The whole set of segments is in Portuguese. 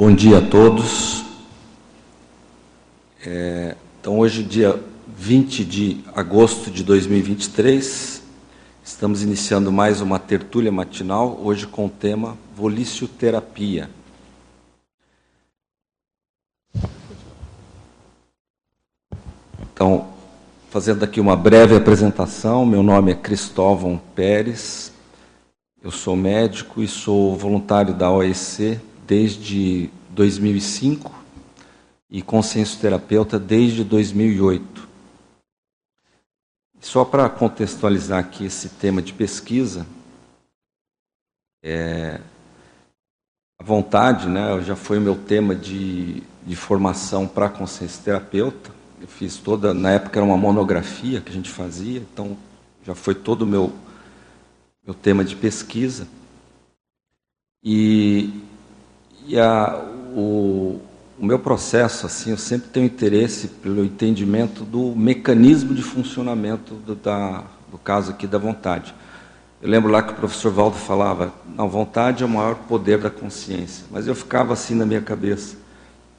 Bom dia a todos. É, então, hoje, dia 20 de agosto de 2023, estamos iniciando mais uma tertúlia matinal, hoje com o tema Volicioterapia. Então, fazendo aqui uma breve apresentação, meu nome é Cristóvão Pérez, eu sou médico e sou voluntário da OEC desde 2005 e consenso terapeuta desde 2008. Só para contextualizar aqui esse tema de pesquisa, é, a vontade, né, já foi o meu tema de, de formação para consciência terapeuta. Eu fiz toda, na época era uma monografia que a gente fazia, então já foi todo o meu meu tema de pesquisa. E, e a, o, o meu processo, assim, eu sempre tenho interesse pelo entendimento do mecanismo de funcionamento do, da, do caso aqui da vontade. Eu lembro lá que o professor Valdo falava, a vontade é o maior poder da consciência. Mas eu ficava assim na minha cabeça.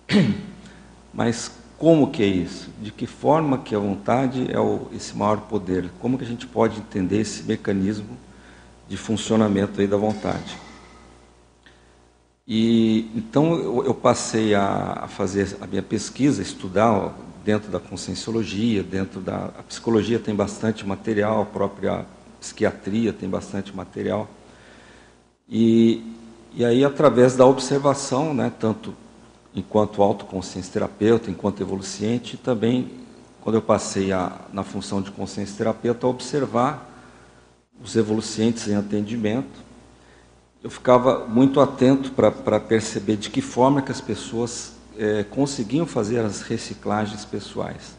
Mas como que é isso? De que forma que a vontade é o, esse maior poder? Como que a gente pode entender esse mecanismo de funcionamento aí da vontade. E então eu, passei a, a, fazer a minha pesquisa, estudar dentro da conscienciologia, dentro da psicologia tem bastante material, a própria psiquiatria tem bastante material. E, e aí através da observação, né, tanto enquanto autoconsciência terapeuta, enquanto evoluciente, também quando eu passei a, na função de consciência terapeuta, a observar os evolucientes em atendimento, eu ficava muito atento para perceber de que forma que as pessoas é, conseguiam fazer as reciclagens pessoais.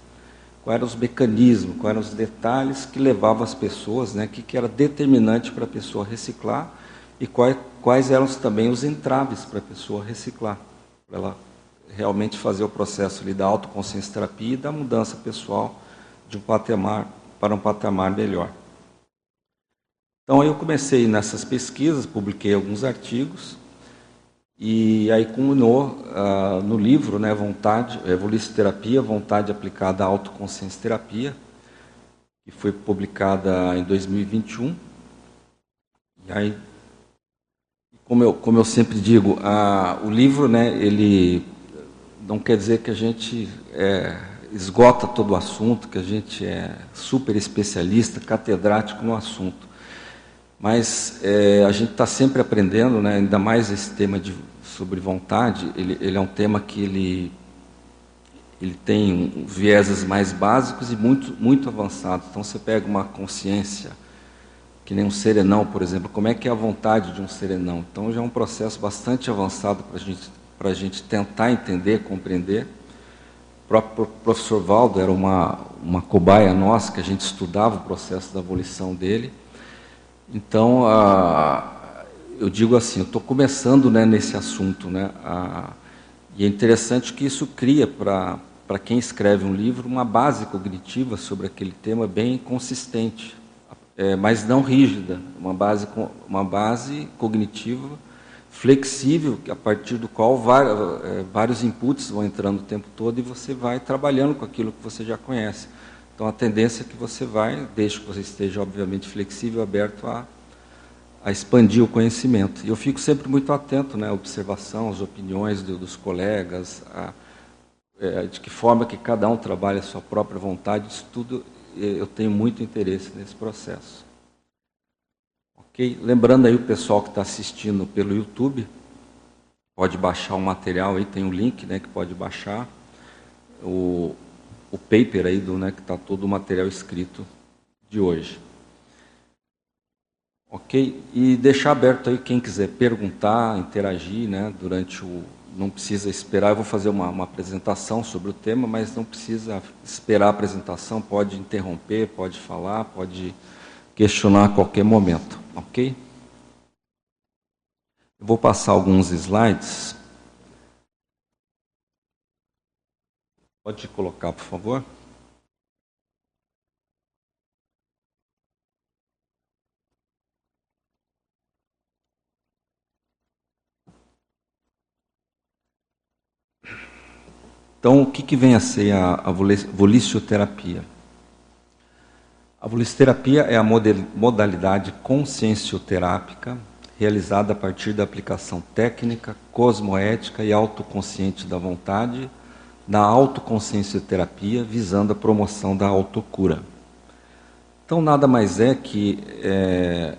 Quais eram os mecanismos, quais eram os detalhes que levavam as pessoas, né, que, que era determinante para a pessoa reciclar e quais, quais eram também os entraves para a pessoa reciclar, para ela realmente fazer o processo ali da autoconsciência terapia e da mudança pessoal de um patamar para um patamar melhor. Então eu comecei nessas pesquisas, publiquei alguns artigos e aí culminou uh, no livro, né, Vontade, Terapia, Vontade Aplicada à Autoconsciência Terapia, que foi publicada em 2021. E aí, como eu, como eu sempre digo, uh, o livro, né, ele não quer dizer que a gente é, esgota todo o assunto, que a gente é super especialista, catedrático no assunto. Mas é, a gente está sempre aprendendo, né, ainda mais esse tema de, sobre vontade, ele, ele é um tema que ele, ele tem vieses mais básicos e muito, muito avançados. Então você pega uma consciência, que nem um serenão, por exemplo, como é que é a vontade de um serenão? Então já é um processo bastante avançado para gente, a gente tentar entender, compreender. O próprio professor Valdo era uma, uma cobaia nossa, que a gente estudava o processo da abolição dele. Então, eu digo assim, eu estou começando né, nesse assunto, né, e é interessante que isso cria para quem escreve um livro uma base cognitiva sobre aquele tema bem consistente, é, mas não rígida, uma base uma base cognitiva flexível a partir do qual é, vários inputs vão entrando o tempo todo e você vai trabalhando com aquilo que você já conhece. Então a tendência é que você vai, desde que você esteja obviamente flexível, aberto a, a expandir o conhecimento. E eu fico sempre muito atento né, à observação, às opiniões do, dos colegas, a, é, de que forma que cada um trabalha a sua própria vontade, isso tudo eu tenho muito interesse nesse processo. Ok? Lembrando aí o pessoal que está assistindo pelo YouTube, pode baixar o material aí, tem um link né, que pode baixar. O, o paper aí do, né, que está todo o material escrito de hoje. Ok? E deixar aberto aí quem quiser perguntar, interagir, né, durante o. Não precisa esperar, eu vou fazer uma, uma apresentação sobre o tema, mas não precisa esperar a apresentação, pode interromper, pode falar, pode questionar a qualquer momento. Ok? Eu vou passar alguns slides Pode colocar, por favor. Então, o que, que vem a ser a, a? A volicioterapia é a modalidade consciencioterápica realizada a partir da aplicação técnica, cosmoética e autoconsciente da vontade, da autoconsciencioterapia, visando a promoção da autocura. Então, nada mais é que é,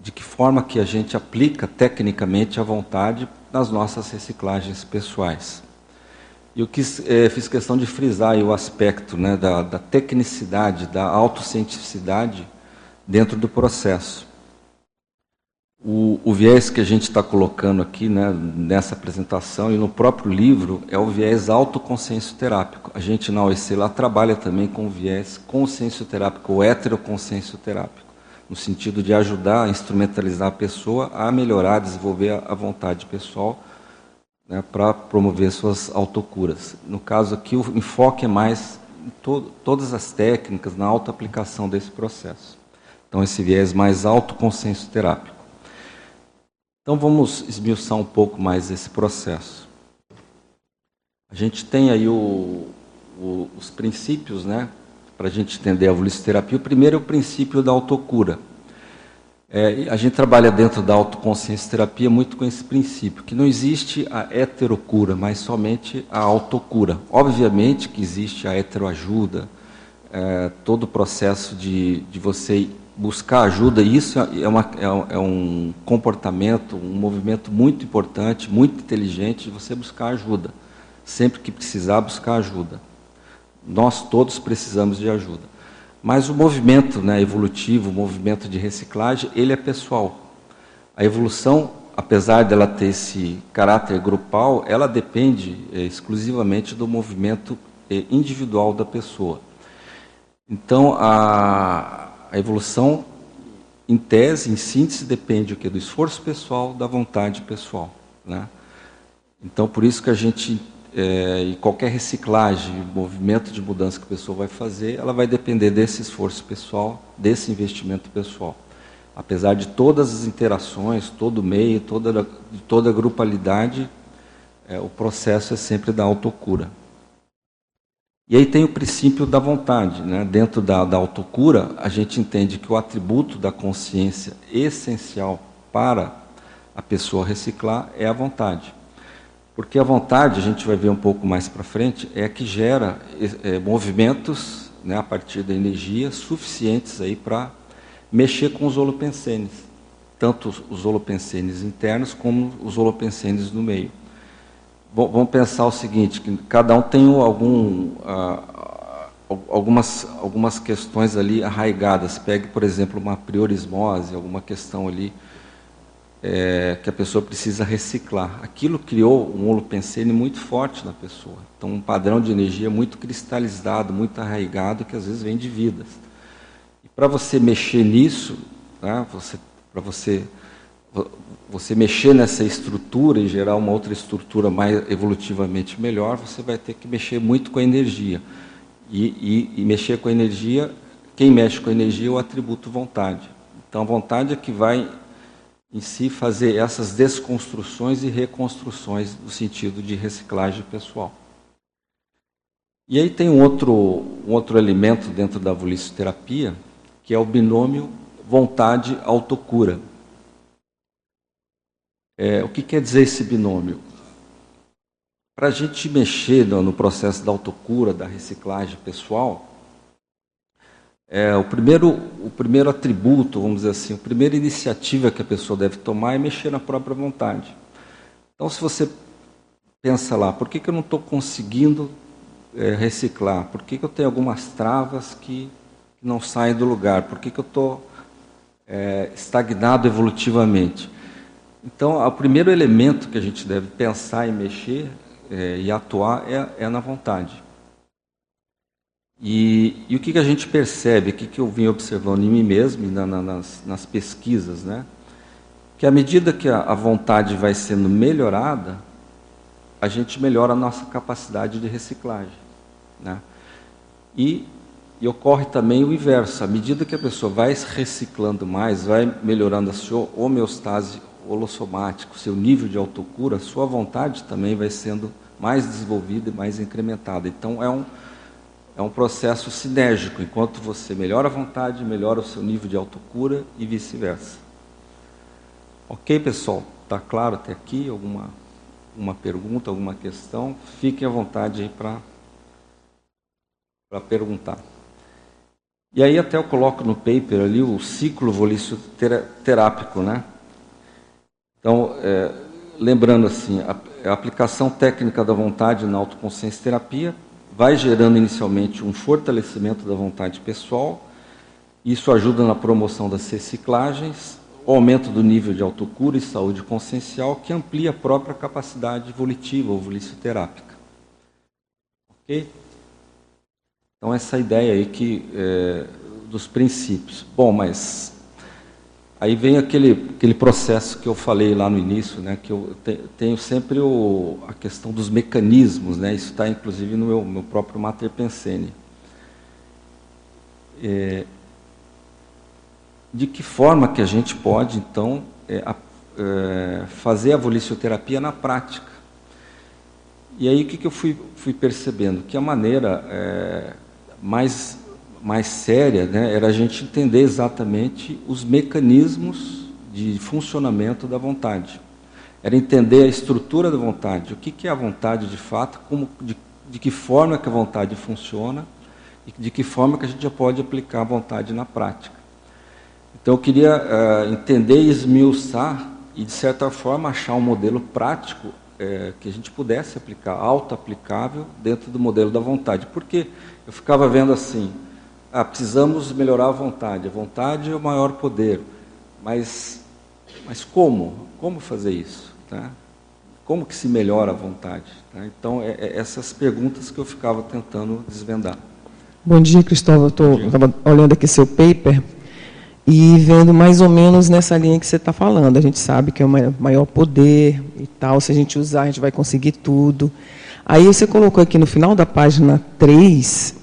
de que forma que a gente aplica tecnicamente a vontade nas nossas reciclagens pessoais. Eu quis, é, fiz questão de frisar o aspecto né, da, da tecnicidade, da autocientificidade dentro do processo. O, o, viés que a gente está colocando aqui né, nessa apresentação e no próprio livro é o viés autoconsciência terápico. A gente na OEC lá trabalha também com o viés consciência terápico, ou heteroconsciência terápico, no sentido de ajudar a instrumentalizar a pessoa a melhorar, desenvolver a vontade pessoal né, para promover suas autocuras. No caso aqui, o enfoque é mais em to todas as técnicas, na auto-aplicação desse processo. Então, esse viés mais autoconsciência terápico. Então vamos esmiuçar um pouco mais esse processo. A gente tem aí o, o, os princípios, né, para a gente entender a volisterapia. O primeiro é o princípio da autocura. É, a gente trabalha dentro da autoconsciência terapia muito com esse princípio, que não existe a heterocura, mas somente a autocura. Obviamente que existe a heteroajuda, é, todo o processo de, de você buscar ajuda, isso é, uma, é, é, um comportamento, um movimento muito importante, muito inteligente de você buscar ajuda. Sempre que precisar, buscar ajuda. Nós todos precisamos de ajuda. Mas o movimento né, evolutivo, o movimento de reciclagem, ele é pessoal. A evolução, apesar dela ter esse caráter grupal, ela depende é, exclusivamente do movimento é, individual da pessoa. Então, a, a evolução, em tese, em síntese, depende o quê? do esforço pessoal, da vontade pessoal. Né? Então, por isso que a gente, é, e qualquer reciclagem, movimento de mudança que a pessoa vai fazer, ela vai depender desse esforço pessoal, desse investimento pessoal. Apesar de todas as interações, todo o meio, toda, toda a grupalidade, é, o processo é sempre da autocura. E aí tem o princípio da vontade. Né? Dentro da, da autocura, a gente entende que o atributo da consciência essencial para a pessoa reciclar é a vontade. Porque a vontade, a gente vai ver um pouco mais para frente, é a que gera é, movimentos né, a partir da energia suficientes para mexer com os holopensenes. Tanto os holopensenes internos como os holopensenes no meio vamos pensar o seguinte, que cada um tem algum, ah, algumas, algumas questões ali arraigadas. Pegue, por exemplo, uma priorismose, alguma questão ali é, que a pessoa precisa reciclar. Aquilo criou um holopensene muito forte na pessoa. Então, um padrão de energia muito cristalizado, muito arraigado, que às vezes vem de vidas. E para você mexer nisso, né, você, para você você mexer nessa estrutura e gerar uma outra estrutura mais evolutivamente melhor, você vai ter que mexer muito com a energia. E, e, e mexer com a energia, quem mexe com a energia é o atributo vontade. Então, a vontade é que vai, em si, fazer essas desconstruções e reconstruções no sentido de reciclagem pessoal. E aí tem um outro, um outro elemento dentro da volicioterapia, que é o binômio vontade-autocura. É, o que quer dizer esse binômio? Para a gente mexer no, no, processo da autocura, da reciclagem pessoal, é, o, primeiro, o primeiro atributo, vamos dizer assim, a primeira iniciativa que a pessoa deve tomar é mexer na própria vontade. Então, se você pensa lá, por que, que eu não estou conseguindo é, reciclar? Por que, que eu tenho algumas travas que não saem do lugar? Por que, que eu estou é, estagnado evolutivamente? Então, o primeiro elemento que a gente deve pensar e mexer é, e atuar é, é, na vontade. E, e, o que, que a gente percebe, o que, que eu vim observando em mim mesmo na, na, nas, nas, pesquisas, né? que à medida que a, a vontade vai sendo melhorada, a gente melhora a nossa capacidade de reciclagem. Né? E, e, ocorre também o inverso, à medida que a pessoa vai reciclando mais, vai melhorando a sua homeostase holossomático, seu nível de autocura, sua vontade também vai sendo mais desenvolvida e mais incrementada. Então, é um, é um processo sinérgico. Enquanto você melhora a vontade, melhora o seu nível de autocura e vice-versa. Ok, pessoal? Está claro até aqui? Alguma uma pergunta, alguma questão? Fiquem à vontade aí para perguntar. E aí até eu coloco no paper ali o ciclo volício terápico, né? Então, é, lembrando assim, a, a, aplicação técnica da vontade na autoconsciência terapia vai gerando inicialmente um fortalecimento da vontade pessoal, isso ajuda na promoção das reciclagens, o aumento do nível de autocura e saúde consciencial, que amplia a própria capacidade volitiva ou volicioterápica. Ok? Então, essa ideia aí que, é, dos princípios. Bom, mas aí vem aquele, aquele processo que eu falei lá no início, né, que eu te, tenho sempre o, a questão dos mecanismos, né, isso está inclusive no meu, meu próprio Mater Pensene. É, de que forma que a gente pode, então, é, é, fazer a volicioterapia na prática? E aí o que, que eu fui, fui percebendo? Que a maneira é, mais, mais séria né, era a gente entender exatamente os mecanismos de funcionamento da vontade. Era entender a estrutura da vontade, o que, que é a vontade de fato, como, de, de que forma que a vontade funciona e de que forma que a gente já pode aplicar a vontade na prática. Então eu queria uh, entender esmiuçar e, de certa forma, achar um modelo prático uh, que a gente pudesse aplicar, auto-aplicável, dentro do modelo da vontade. Porque eu ficava vendo assim, ah, precisamos melhorar a vontade. A vontade é o maior poder. Mas, mas como? Como fazer isso? Tá? Como que se melhora a vontade? Tá? Então, é, é essas perguntas que eu ficava tentando desvendar. Bom dia, Cristóvão. Eu estava olhando aqui seu paper e vendo mais ou menos nessa linha que você está falando. A gente sabe que é o maior poder e tal. Se a gente usar, a gente vai conseguir tudo. Aí você colocou aqui no final da página 3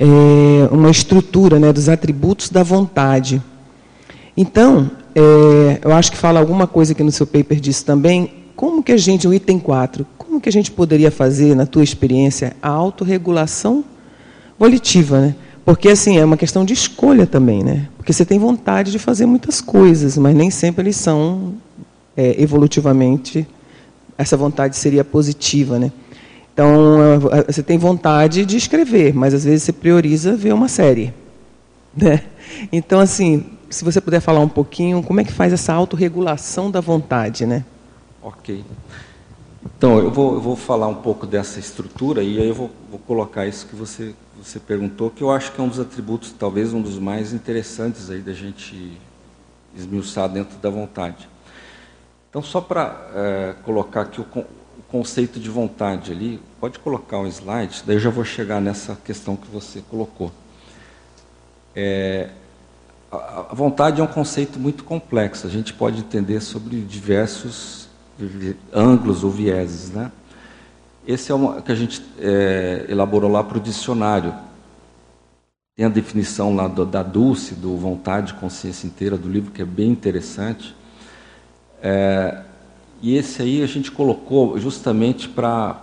é, uma estrutura né, dos atributos da vontade. Então, é, eu acho que fala alguma coisa aqui no seu paper disso também. Como que a gente, o item 4, como que a gente poderia fazer, na tua experiência, a autorregulação volitiva, né? Porque, assim, é uma questão de escolha também, né? Porque você tem vontade de fazer muitas coisas, mas nem sempre eles são é, evolutivamente, essa vontade seria positiva, né? Então, é, você tem vontade de escrever, mas às vezes você prioriza ver uma série. Né? Então, assim, se você puder falar um pouquinho, como é que faz essa autorregulação da vontade, né? Ok. Então, eu vou, eu vou falar um pouco dessa estrutura e aí eu vou, vou colocar isso que você, você perguntou, que eu acho que é um dos atributos, talvez um dos mais interessantes aí da gente esmiuçar dentro da vontade. Então, só para é, colocar aqui o, conceito de vontade ali, pode colocar um slide, daí eu já vou chegar nessa questão que você colocou. É, a, vontade é um conceito muito complexo, a gente pode entender sobre diversos ângulos ou vieses. Né? Esse é o que a gente é, elaborou lá para o dicionário. Tem a definição lá do, da Dulce, do Vontade, Consciência Inteira, do livro, que é bem interessante. É, e esse aí a gente colocou justamente para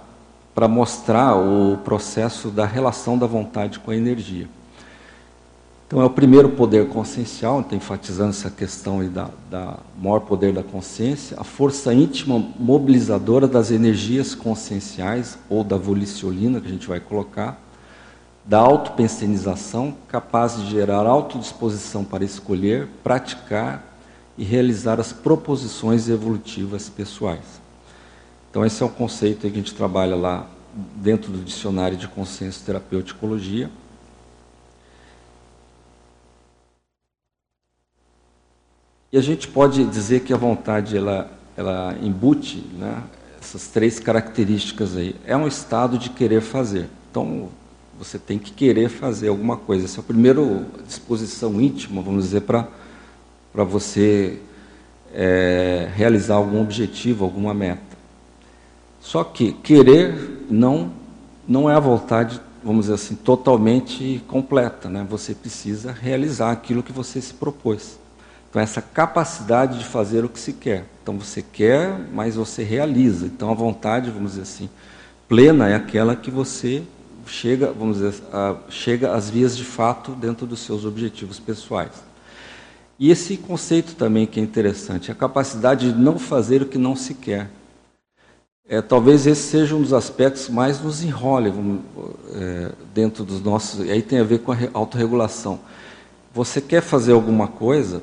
mostrar o processo da relação da vontade com a energia. Então é o primeiro poder consciencial, então, enfatizando essa questão aí da, da maior poder da consciência, a força íntima mobilizadora das energias conscienciais, ou da voliciolina, que a gente vai colocar, da autopensenização, capaz de gerar autodisposição para escolher, praticar e realizar as proposições evolutivas pessoais. Então, esse é um conceito que a gente trabalha lá dentro do Dicionário de Consciência Terapeuticologia. E a gente pode dizer que a vontade ela, ela embute né, essas três características aí. É um estado de querer fazer. Então, você tem que querer fazer alguma coisa. Essa é a primeira disposição íntima, vamos dizer, para para você é, realizar algum objetivo, alguma meta. Só que querer não, não é a vontade, vamos dizer assim, totalmente completa. Né? Você precisa realizar aquilo que você se propôs. Então, essa capacidade de fazer o que se quer. Então, você quer, mas você realiza. Então, a vontade, vamos dizer assim, plena é aquela que você chega, vamos dizer, a, chega às vias de fato dentro dos seus objetivos pessoais. E esse conceito também que é interessante, a capacidade de não fazer o que não se quer. É, talvez esse seja um dos aspectos mais nos enrole é, dentro dos nossos. E aí tem a ver com a autorregulação. Você quer fazer alguma coisa,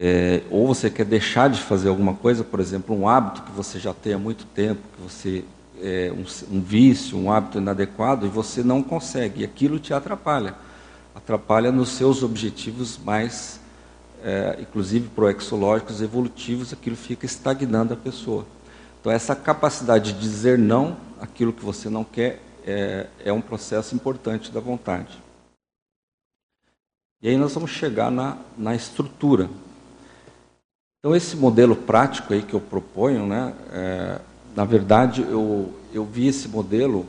é, ou você quer deixar de fazer alguma coisa, por exemplo, um hábito que você já tem há muito tempo, que você é, um, um, vício, um hábito inadequado, e você não consegue, e aquilo te atrapalha. Atrapalha nos seus objetivos mais, é, inclusive proexológicos, evolutivos, aquilo fica estagnando a pessoa. Então, essa capacidade de dizer não aquilo que você não quer é, é um processo importante da vontade. E aí nós vamos chegar na, na estrutura. Então, esse modelo prático aí que eu proponho, né, é, na verdade, eu, eu vi esse modelo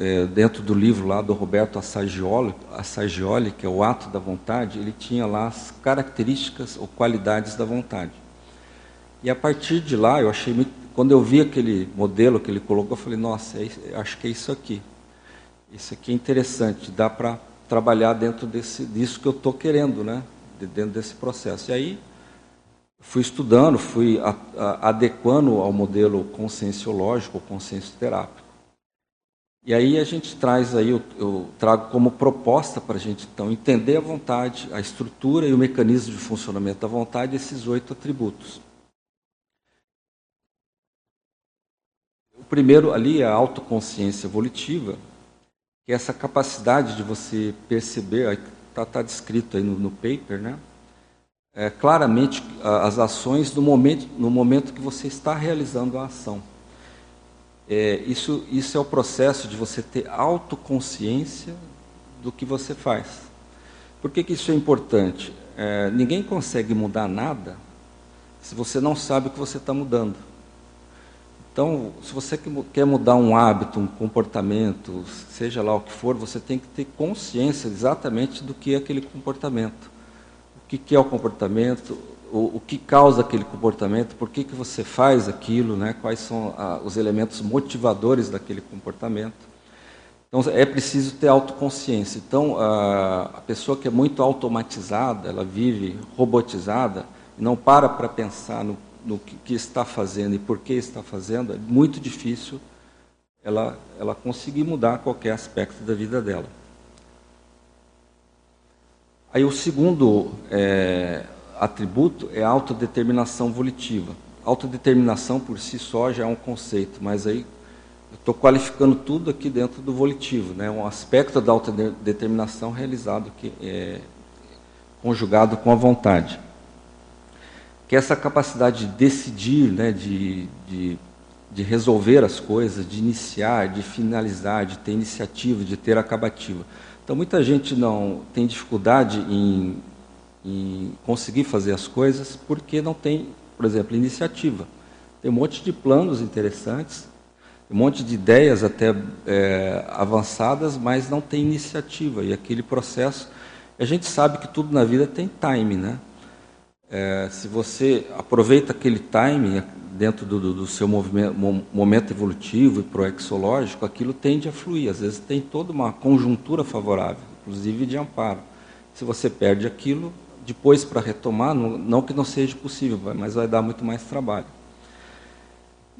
é, dentro do livro lá do Roberto Assagioli, Assagioli, que é o ato da vontade, ele tinha lá as características ou qualidades da vontade. E a partir de lá, eu achei muito. Quando eu vi aquele modelo que ele colocou, eu falei: nossa, é, acho que é isso aqui. Isso aqui é interessante, dá para trabalhar dentro desse, disso que eu estou querendo, né? dentro desse processo. E aí fui estudando, fui a, a, adequando ao modelo conscienciológico, consenso terápico. E aí a gente traz aí, eu, trago como proposta para a gente então entender a vontade, a estrutura e o mecanismo de funcionamento da vontade, esses oito atributos. O primeiro ali é a autoconsciência volitiva, que é essa capacidade de você perceber, está tá descrito aí no, no paper, né? é, claramente as ações no momento, no momento que você está realizando a ação. É, isso, isso é o processo de você ter autoconsciência do que você faz. Por que, que isso é importante? É, ninguém consegue mudar nada se você não sabe o que você está mudando. Então, se você quer mudar um hábito, um comportamento, seja lá o que for, você tem que ter consciência exatamente do que é aquele comportamento que, que é o comportamento, o, o, que causa aquele comportamento, por que, que você faz aquilo, né? quais são ah, os elementos motivadores daquele comportamento. Então, é preciso ter autoconsciência. Então, a, a pessoa que é muito automatizada, ela vive robotizada, não para para pensar no, no que, que, está fazendo e por que está fazendo, é muito difícil ela, ela conseguir mudar qualquer aspecto da vida dela. Aí o segundo é, atributo é a autodeterminação volitiva. Autodeterminação por si só já é um conceito, mas aí eu estou qualificando tudo aqui dentro do volitivo, né? um aspecto da autodeterminação realizado, que é, conjugado com a vontade. Que é essa capacidade de decidir, né? de, de, de resolver as coisas, de iniciar, de finalizar, de ter iniciativa, de ter acabativa. Então, muita gente não tem dificuldade em, em conseguir fazer as coisas porque não tem, por exemplo, iniciativa. Tem um monte de planos interessantes, um monte de ideias até é, avançadas, mas não tem iniciativa. E aquele processo, a gente sabe que tudo na vida tem time, né? É, se você aproveita aquele time dentro do, do, seu momento evolutivo e proexológico, aquilo tende a fluir. Às vezes tem toda uma conjuntura favorável, inclusive de amparo. Se você perde aquilo, depois para retomar, não, não, que não seja possível, mas vai dar muito mais trabalho.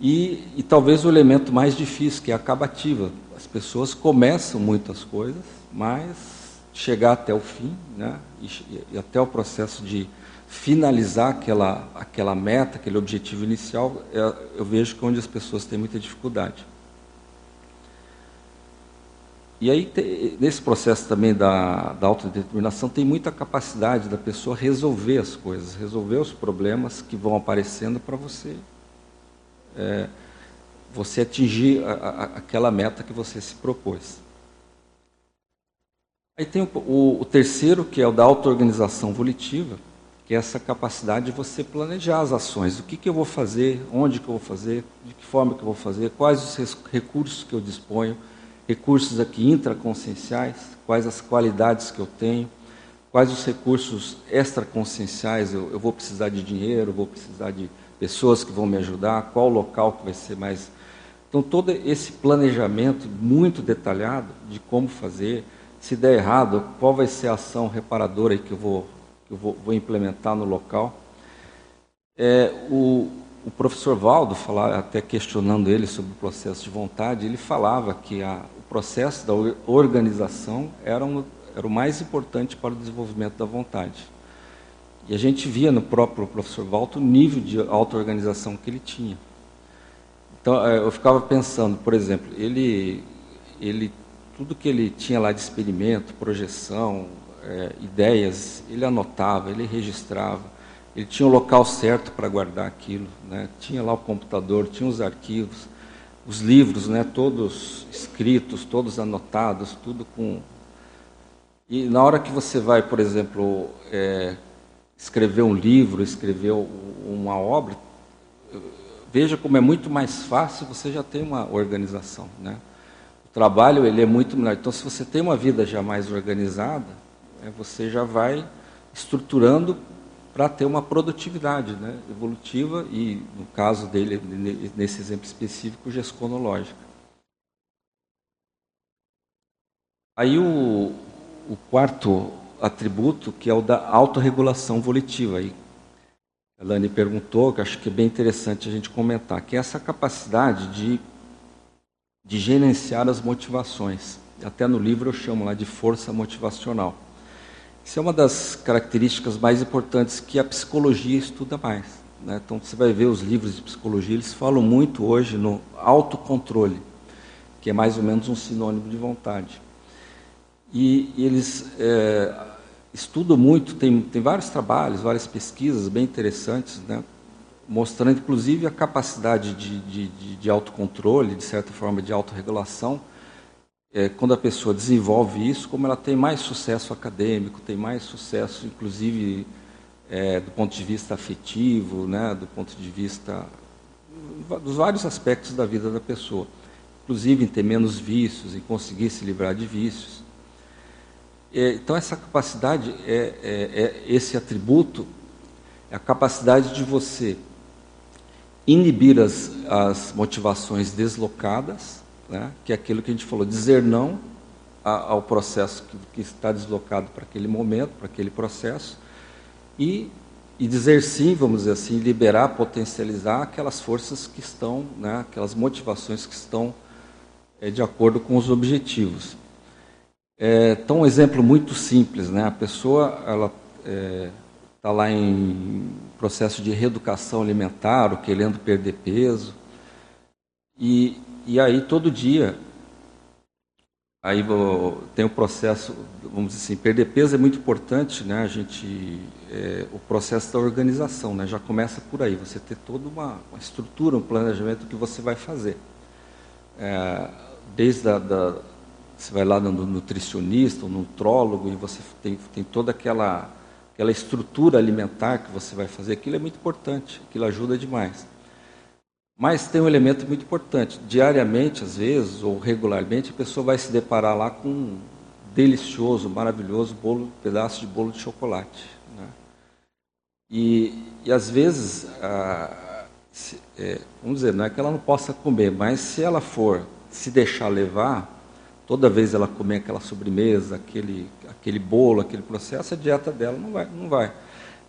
E, e talvez o elemento mais difícil, que é a acabativa. As pessoas começam muitas coisas, mas chegar até o fim, né, e, e até o processo de finalizar aquela, aquela meta, aquele objetivo inicial, é, eu vejo que é onde as pessoas têm muita dificuldade. E aí, nesse processo também da, da autodeterminação, tem muita capacidade da pessoa resolver as coisas, resolver os problemas que vão aparecendo para você, é, você atingir a, a, aquela meta que você se propôs. Aí tem o, o, o terceiro, que é o da auto-organização volitiva, que é essa capacidade de você planejar as ações. O que, que eu vou fazer, onde que eu vou fazer, de que forma que eu vou fazer, quais os recursos que eu disponho, recursos aqui intraconscienciais, quais as qualidades que eu tenho, quais os recursos extraconscienciais, eu, eu vou precisar de dinheiro, vou precisar de pessoas que vão me ajudar, qual local que vai ser mais Então, todo esse planejamento muito detalhado de como fazer, se der errado, qual vai ser a ação reparadora que eu vou, que eu vou, vou implementar no local. É, o, o professor Valdo, falar, até questionando ele sobre o processo de vontade, ele falava que a, processo da organização era, um, era o mais importante para o desenvolvimento da vontade. E a gente via no próprio professor Valdo o nível de auto-organização que ele tinha. Então, é, eu ficava pensando, por exemplo, ele, ele tudo que ele tinha lá de experimento, projeção, é, ideias, ele anotava, ele registrava, ele tinha o local certo para guardar aquilo, né? tinha lá o computador, tinha os arquivos, os livros, né? todos escritos, todos anotados, tudo com. E na hora que você vai, por exemplo, é, escrever um livro, escrever uma obra, veja como é muito mais fácil, você já tem uma organização, né? O trabalho ele é muito melhor. Então, se você tem uma vida já mais organizada, é, você já vai estruturando para ter uma produtividade né, evolutiva e, no caso dele, nesse exemplo específico, gesconológica. Aí o, o quarto atributo, que é o da autorregulação volitiva. Aí, a Lani perguntou, que acho que é bem interessante a gente comentar, que é essa capacidade de, de gerenciar as motivações. Até no livro eu chamo lá de força motivacional. Isso é uma das características mais importantes que a psicologia estuda mais. Né? Então você vai ver os livros de psicologia, eles falam muito hoje no autocontrole, que é mais ou menos um sinônimo de vontade. E, e eles é, estudo muito, tem, tem vários trabalhos, várias pesquisas bem interessantes, né, mostrando inclusive a capacidade de, de, de, de autocontrole, de certa forma de autorregulação, é, quando a pessoa desenvolve isso, como ela tem mais sucesso acadêmico, tem mais sucesso, inclusive, é, do ponto de vista afetivo, né, do ponto de vista dos vários aspectos da vida da pessoa, inclusive em ter menos vícios, em conseguir se livrar de vícios. É, então, essa capacidade, é, é, é, esse atributo, é a capacidade de você inibir as, as motivações deslocadas, né, que é aquilo que a gente falou, dizer não ao processo que, está deslocado para aquele momento, para aquele processo, e, e dizer sim, vamos dizer assim, liberar, potencializar aquelas forças que estão, né, aquelas motivações que estão é, de acordo com os objetivos. É, então, um exemplo muito simples, né? A pessoa, ela está é, lá em processo de reeducação alimentar, ou querendo perder peso, e, e aí todo dia, aí tem o processo, vamos dizer assim, perder peso é muito importante, né? A gente, é, o processo da organização, né? Já começa por aí, você ter toda uma, uma estrutura, um planejamento que você vai fazer, é, desde a da, você vai lá no nutricionista, no nutrólogo, e você tem, tem toda aquela, aquela estrutura alimentar que você vai fazer. Aquilo é muito importante, aquilo ajuda demais. Mas tem um elemento muito importante. Diariamente, às vezes, ou regularmente, a pessoa vai se deparar lá com um delicioso, maravilhoso bolo, pedaço de bolo de chocolate. Né? E, e às vezes, a, se, é, vamos dizer, não é que ela não possa comer, mas se ela for se deixar levar, toda vez ela comer aquela sobremesa, aquele, aquele bolo, aquele processo, a dieta dela não vai. Não vai.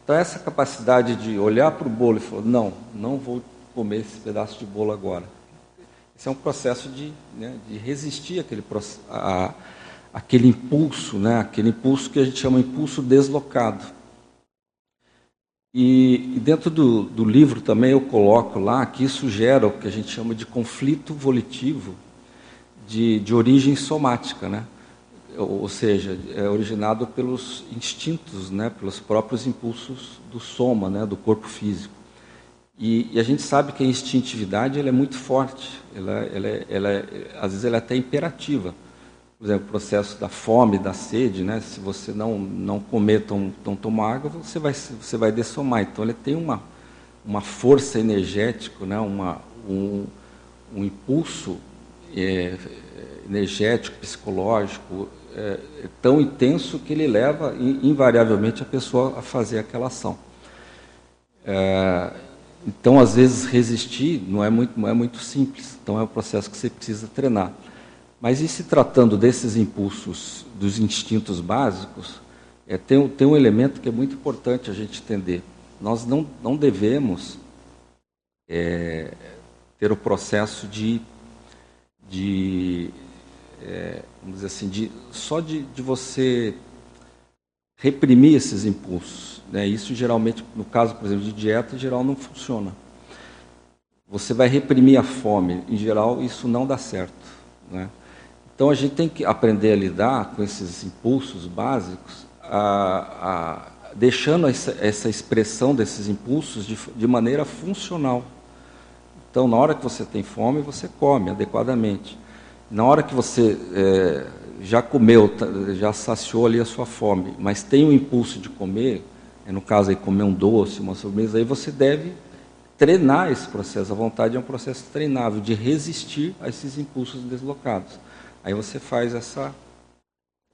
Então, essa capacidade de olhar para o bolo e falar: não, não vou comer esse pedaço de bolo agora. Esse é um processo de, né, de resistir àquele, a, aquele impulso, né, aquele impulso que a gente chama de impulso deslocado. E, e dentro do, do livro também eu coloco lá que isso gera o que a gente chama de conflito volitivo de, de origem somática, né? ou seja, é originado pelos instintos, né? pelos próprios impulsos do soma, né? do corpo físico. E, e a gente sabe que a instintividade ela é muito forte, ela, ela, é, ela é, às vezes ela é até imperativa. Por exemplo, o processo da fome, da sede, né? se você não, não comer, não, não tomar água, você vai, você vai dessomar. Então, ele tem uma, uma força energética, né? uma, um, um impulso é, energético, psicológico, é, é, tão intenso que ele leva invariavelmente a pessoa a fazer aquela ação. É, Então, às vezes, resistir não é muito, não é muito simples. Então, é um processo que você precisa treinar. Mas, e se tratando desses impulsos, dos instintos básicos, é, tem, tem um elemento que é muito importante a gente entender. Nós não, não devemos é, ter o processo de, de é, vamos dizer assim, de, só de, de você reprimir esses impulsos. Né? Isso geralmente, no caso, por exemplo, de dieta, em geral não funciona. Você vai reprimir a fome, em geral isso não dá certo. Né? Então a gente tem que aprender a lidar com esses impulsos básicos, a, a, deixando essa, essa, expressão desses impulsos de, de maneira funcional. Então, na hora que você tem fome, você come adequadamente. Na hora que você é, já comeu, tá, já saciou ali a sua fome, mas tem o impulso de comer, no caso aí comer um doce, uma sobremesa, aí você deve treinar esse processo. A vontade é um processo treinável de resistir a esses impulsos deslocados. Aí você faz essa.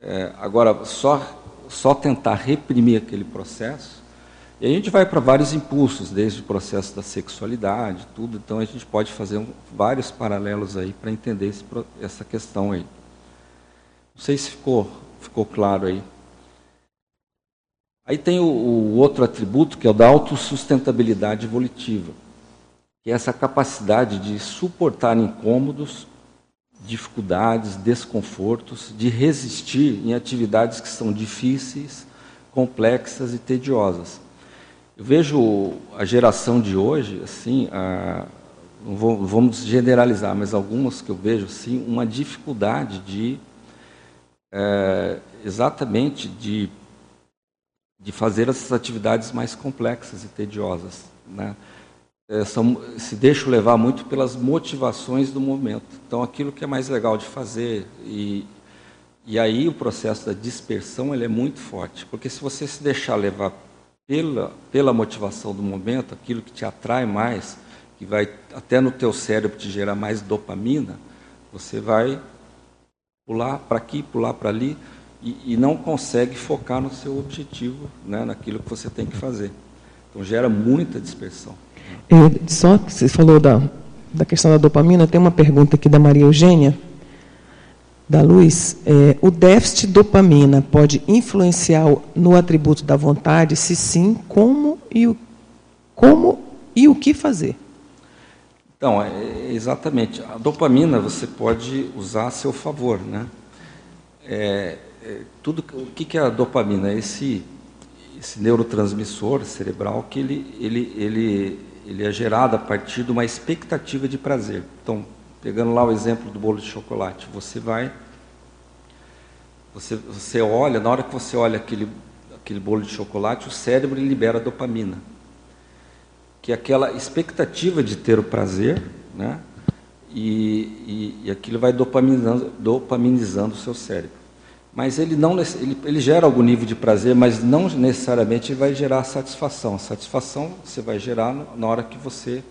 É, agora, só, só tentar reprimir aquele processo. E a gente vai para vários impulsos, desde o processo da sexualidade, tudo. Então a gente pode fazer um, vários paralelos aí para entender esse, essa questão aí. Não sei se ficou, ficou claro aí. Aí tem o, o outro atributo, que é o da autossustentabilidade evolutiva, que é essa capacidade de suportar incômodos, dificuldades, desconfortos, de resistir em atividades que são difíceis, complexas e tediosas. Eu vejo a geração de hoje, assim, a, vou, vamos generalizar, mas algumas que eu vejo, assim, uma dificuldade de é, exatamente de, de fazer essas atividades mais complexas e tediosas. Né? É, são, se deixam levar muito pelas motivações do momento. Então, aquilo que é mais legal de fazer. E, e aí o processo da dispersão ele é muito forte. Porque se você se deixar levar pela, pela motivação do momento, aquilo que te atrai mais, que vai até no teu cérebro te gerar mais dopamina, você vai pular para aqui, pular para ali, e, e, não consegue focar no seu objetivo, né, naquilo que você tem que fazer. Então gera muita dispersão. Eu, só que você falou da, da questão da dopamina, tem uma pergunta aqui da Maria Eugênia, da Luz. É, o déficit de dopamina pode influenciar no atributo da vontade? Se sim, como e o, como e o que fazer? Então, é, exatamente. A dopamina você pode usar a seu favor, né? É, é, tudo, o que, que é a dopamina? Esse, esse neurotransmissor cerebral que ele, ele, ele, ele é gerado a partir de uma expectativa de prazer. Então, pegando lá o exemplo do bolo de chocolate, você vai, você, você olha, na hora que você olha aquele, aquele bolo de chocolate, o cérebro libera dopamina que aquela expectativa de ter o prazer, né? E, e, e aquilo vai dopaminizando, dopaminizando o seu cérebro. Mas ele não ele, ele gera algum nível de prazer, mas não necessariamente vai gerar satisfação. Satisfação você vai gerar na hora que você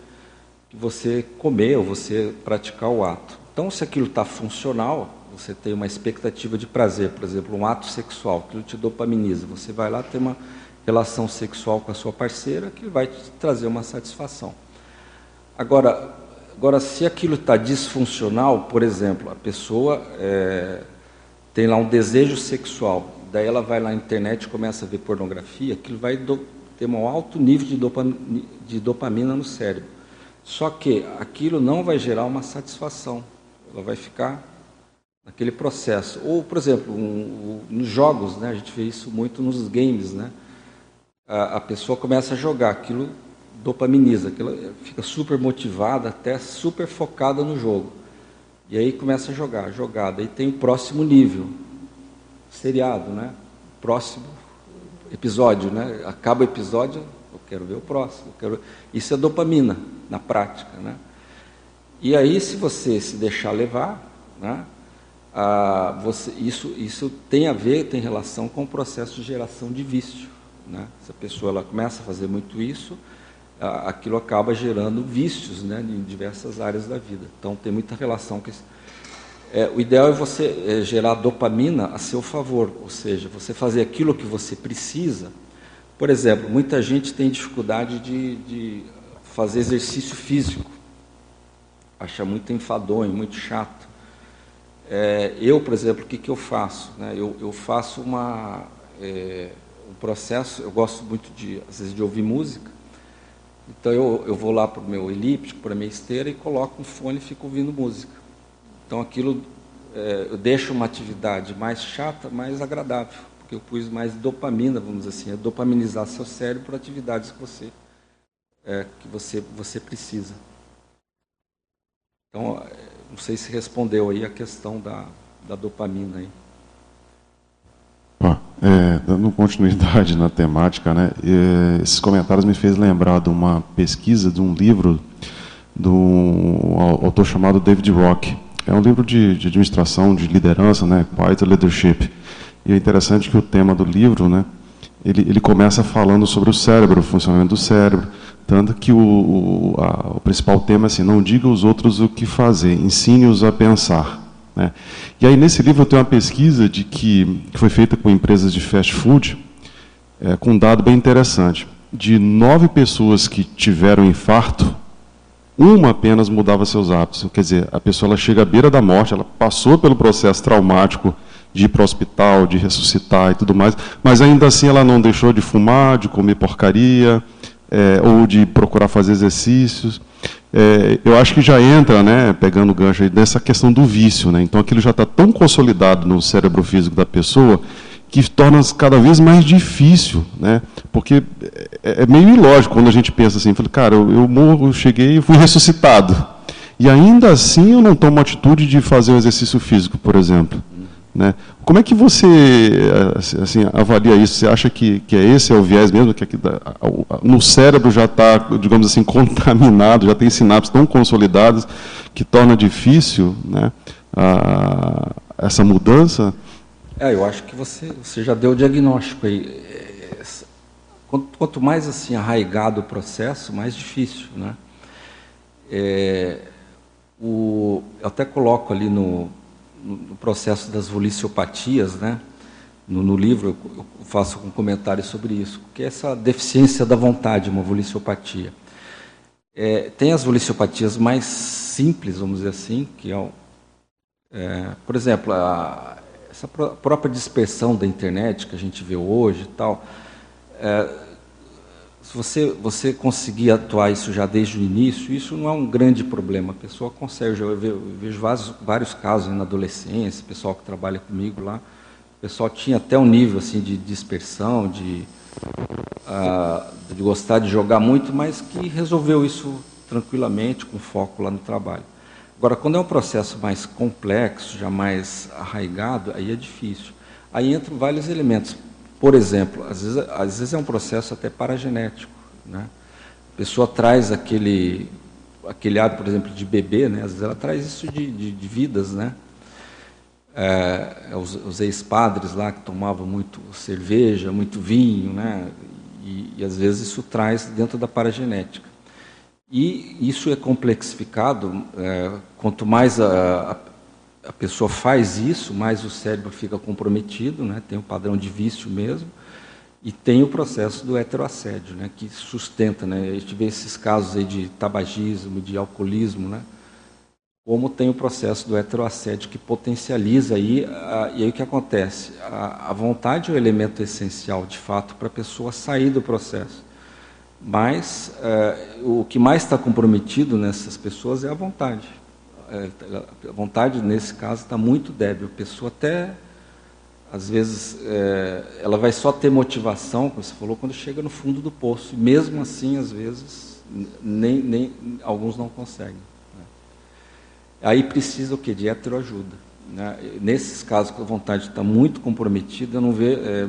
que você comer ou você praticar o ato. Então, se aquilo está funcional, você tem uma expectativa de prazer, por exemplo, um ato sexual, aquilo te dopaminiza. Você vai lá ter uma relação sexual com a sua parceira que vai te trazer uma satisfação. Agora, agora se aquilo está disfuncional, por exemplo, a pessoa é, tem lá um desejo sexual, daí ela vai lá na internet e começa a ver pornografia, aquilo vai do, ter um alto nível de dopamina, de dopamina no cérebro. Só que aquilo não vai gerar uma satisfação, ela vai ficar naquele processo. Ou, por exemplo, um, um, nos jogos, né, a gente vê isso muito nos games, né? a, a pessoa começa a jogar, aquilo dopaminiza, aquilo fica super motivada, até super focada no jogo. E aí começa a jogar, jogada. E tem o próximo nível, seriado, né? Próximo episódio, né? Acaba o episódio, eu quero ver o próximo. Quero... Isso é dopamina na prática, né? E aí, se você se deixar levar, né? Ah, você, isso, isso tem a ver, tem relação com o processo de geração de vício. Né? Se a pessoa ela começa a fazer muito isso, aquilo acaba gerando vícios né, em diversas áreas da vida. Então tem muita relação com isso. É, o ideal é você é, gerar dopamina a seu favor, ou seja, você fazer aquilo que você precisa. Por exemplo, muita gente tem dificuldade de, de fazer exercício físico. Acha muito enfadonho, muito chato. É, eu, por exemplo, o que, que eu faço? Né? Eu, eu faço uma, é, um processo, eu gosto muito de, às vezes, de ouvir música. Então eu, eu vou lá para o meu elíptico, para a minha esteira e coloco um fone e fico ouvindo música. Então aquilo é, eu deixo uma atividade mais chata, mais agradável, porque eu pus mais dopamina, vamos dizer assim, é dopaminizar seu cérebro por atividades que você é, que você você precisa. Então é, não sei se respondeu aí a questão da, da dopamina aí. É, dando continuidade na temática, né, é, esses comentários me fez lembrar de uma pesquisa de um livro do um autor chamado David Rock. É um livro de, de administração, de liderança, né, Quiet Leadership. E é interessante que o tema do livro, né, ele, ele começa falando sobre o cérebro, o funcionamento do cérebro, tanto que o, o, a, o principal tema é assim, não diga aos outros o que fazer, ensine-os a pensar. Né? E aí nesse livro eu tenho uma pesquisa de que, que foi feita com empresas de fast food, é, com um dado bem interessante. De nove pessoas que tiveram infarto, uma apenas mudava seus hábitos. Quer dizer, a pessoa ela chega à beira da morte, ela passou pelo processo traumático de ir para o hospital, de ressuscitar e tudo mais, mas ainda assim ela não deixou de fumar, de comer porcaria, é, ou de procurar fazer exercícios é, eu acho que já entra, né, pegando o gancho aí, dessa questão do vício. Né? Então aquilo já está tão consolidado no cérebro físico da pessoa que torna cada vez mais difícil, né? Porque é, é meio ilógico quando a gente pensa assim, cara, eu, eu morro, eu cheguei e fui ressuscitado. E ainda assim eu não tomo atitude de fazer um exercício físico, por exemplo. Né? Como é que você eh, assim, avalia isso? Você acha que, que é esse é o viés mesmo, que aqui, no cérebro já está, digamos assim, contaminado, já tem sinapses tão consolidadas que torna difícil né, a, essa mudança? É, eu acho que você, você já deu o diagnóstico aí. Quanto, quanto mais assim arraigado o processo, mais difícil, né? É, o, eu até coloco ali no, no processo das voliciopatias, né? No, no, livro eu faço um comentário sobre isso, que é essa deficiência da vontade, uma voliciopatia. É, tem as voliciopatias mais simples, vamos dizer assim, que é, é por exemplo, a, essa própria dispersão da internet que a gente vê hoje e tal. É, se você, você conseguir atuar isso já desde o início, isso não é um grande problema. A pessoa consegue. Eu vejo, vários, vários casos na adolescência, pessoal que trabalha comigo lá, o pessoal tinha até um nível assim de dispersão, de, uh, de gostar de jogar muito, mas que resolveu isso tranquilamente, com foco lá no trabalho. Agora, quando é um processo mais complexo, já mais arraigado, aí é difícil. Aí entram vários elementos. Por exemplo, às vezes, às vezes é um processo até paragenético. Né? A pessoa traz aquele, aquele hábito, por exemplo, de beber, né? às vezes ela traz isso de, de, de vidas. Né? É, os, os ex-padres lá que tomavam muito cerveja, muito vinho, né? E, e, às vezes isso traz dentro da paragenética. E isso é complexificado, é, quanto mais a, a a pessoa faz isso, mais o cérebro fica comprometido, né? tem o padrão de vício mesmo, e tem o processo do heteroassédio, né? que sustenta. Né? A gente vê esses casos aí de tabagismo, de alcoolismo, né? como tem o processo do heteroassédio que potencializa aí, a, e aí o que acontece? A, a vontade é o elemento essencial, de fato, para a pessoa sair do processo. Mas é, o que mais está comprometido nessas pessoas é a vontade a vontade nesse caso está muito débil. A pessoa até, às vezes, é, ela vai só ter motivação, como você falou, quando chega no fundo do poço. E mesmo assim, às vezes, nem, nem alguns não conseguem. Né? Aí precisa o quê? De heteroajuda. Né? Nesses casos que a vontade está muito comprometida, não vê, é,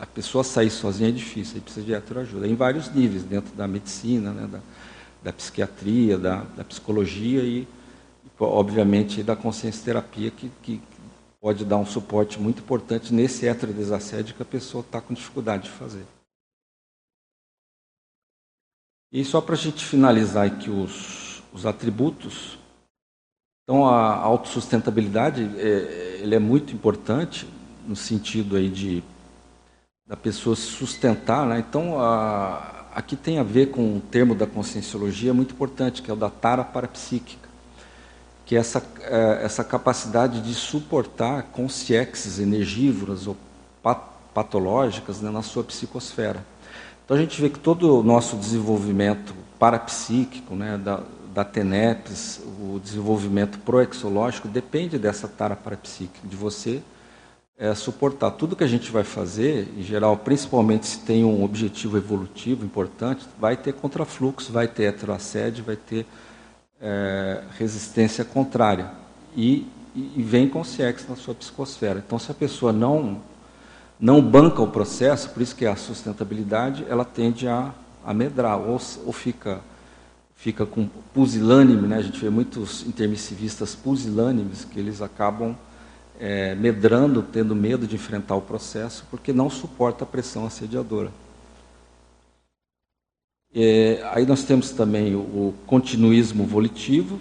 a pessoa sair sozinha é difícil, aí precisa de heteroajuda. Em vários níveis, dentro da medicina, né? da, da psiquiatria, da, da psicologia e obviamente, da consciência terapia, que, que pode dar um suporte muito importante nesse heterodesassédio que a pessoa está com dificuldade de fazer. E só para a gente finalizar aqui os, os atributos, então a autossustentabilidade é, ele é muito importante no sentido aí de da pessoa se sustentar, né? Então a, aqui tem a ver com um termo da conscienciologia muito importante, que é o da tara parapsíquica, que essa, é, essa capacidade de suportar consciexes energívoras ou patológicas né, na sua psicosfera. Então a gente vê que todo o nosso desenvolvimento parapsíquico, né, da, da TENEPS, o desenvolvimento proexológico, depende dessa tara parapsíquica, de você é, suportar. Tudo que a gente vai fazer, em geral, principalmente se tem um objetivo evolutivo importante, vai ter contrafluxo, vai ter heteroassédio, vai ter é, resistência contrária. E, e, vem com sexo na sua psicosfera. Então, se a pessoa não, não banca o processo, por isso que a sustentabilidade, ela tende a, a medrar, ou, ou fica fica com pusilânime, né? a gente vê muitos intermissivistas pusilânimes, que eles acabam é, medrando, tendo medo de enfrentar o processo, porque não suporta a pressão assediadora. É, aí nós temos também o, o, continuismo volitivo,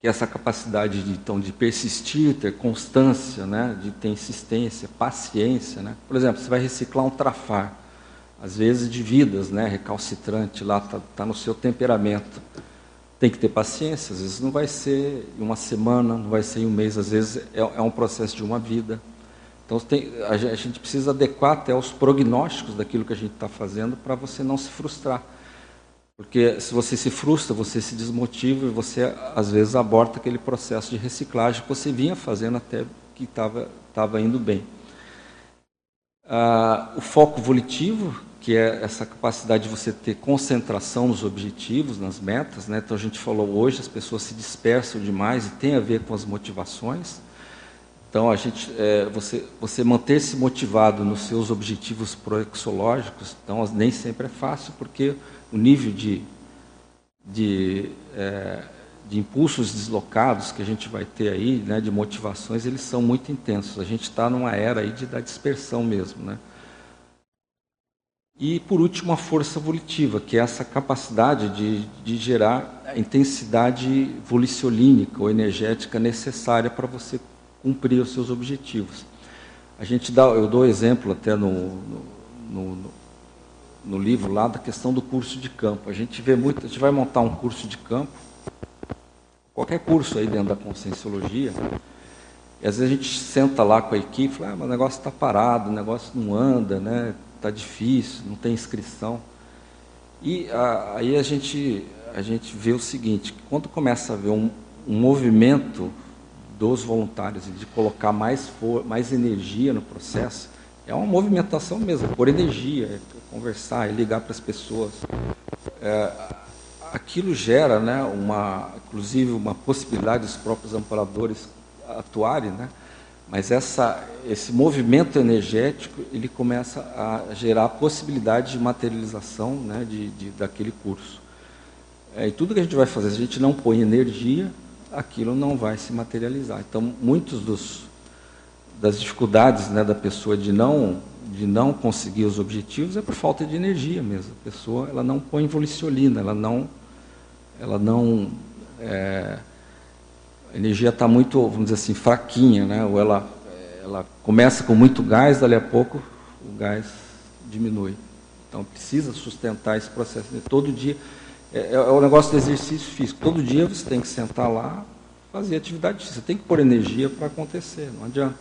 que é essa capacidade de, então, de persistir, ter constância, né? de ter insistência, paciência. Né? Por exemplo, você vai reciclar um trafar às vezes de vidas, né, recalcitrante, lá está tá no seu temperamento. Tem que ter paciência, às vezes não vai ser em uma semana, não vai ser em um mês, às vezes é, é um processo de uma vida. Então a gente precisa adequar até os prognósticos daquilo que a gente está fazendo para você não se frustrar. Porque se você se frustra, você se desmotiva e você às vezes aborta aquele processo de reciclagem que você vinha fazendo até que estava indo bem. Ah, o foco volitivo, que é essa capacidade de você ter concentração nos objetivos, nas metas. Né? Então a gente falou hoje, as pessoas se dispersam demais e tem a ver com as motivações. Então a gente, é, você, você manter-se motivado nos seus objetivos proexológicos, então nem sempre é fácil, porque o nível de, de, é, de impulsos deslocados que a gente vai ter aí, né, de motivações, eles são muito intensos. A gente está numa era aí de, da dispersão mesmo, né? E, por último, a força volitiva, que é essa capacidade de, de gerar a intensidade volicionínica ou energética necessária para você cumprir os seus objetivos. A gente dá, eu dou exemplo até no, no, no, no livro lá da questão do curso de campo. A gente vê muito, a gente vai montar um curso de campo, qualquer curso aí dentro da conscienciologia, e às vezes a gente senta lá com a equipe e fala, ah, mas o negócio está parado, o negócio não anda, né? está difícil, não tem inscrição. E a, aí a gente, a gente vê o seguinte, quando começa a ver um, um movimento dos voluntários de colocar mais, for, mais energia no processo, é uma movimentação mesmo, por energia, é conversar, é ligar para as pessoas. É, aquilo gera, né, uma, inclusive, uma possibilidade dos próprios amparadores atuarem, né, mas essa, esse movimento energético ele começa a gerar a possibilidade de materialização né, de, de, daquele curso. É, e tudo que a gente vai fazer, se a gente não põe energia, aquilo não vai se materializar. Então, muitos das dificuldades né, da pessoa de não, de não conseguir os objetivos é por falta de energia mesmo. A pessoa ela não põe voliciolina, ela não, ela não é, a energia está muito, vamos dizer assim, fraquinha, né? ou ela, ela começa com muito gás, dali a pouco o gás diminui. Então precisa sustentar esse processo. Todo dia, é, é o negócio do exercício físico. Todo dia você tem que sentar lá, fazer atividade Você tem que pôr energia para acontecer, não adianta.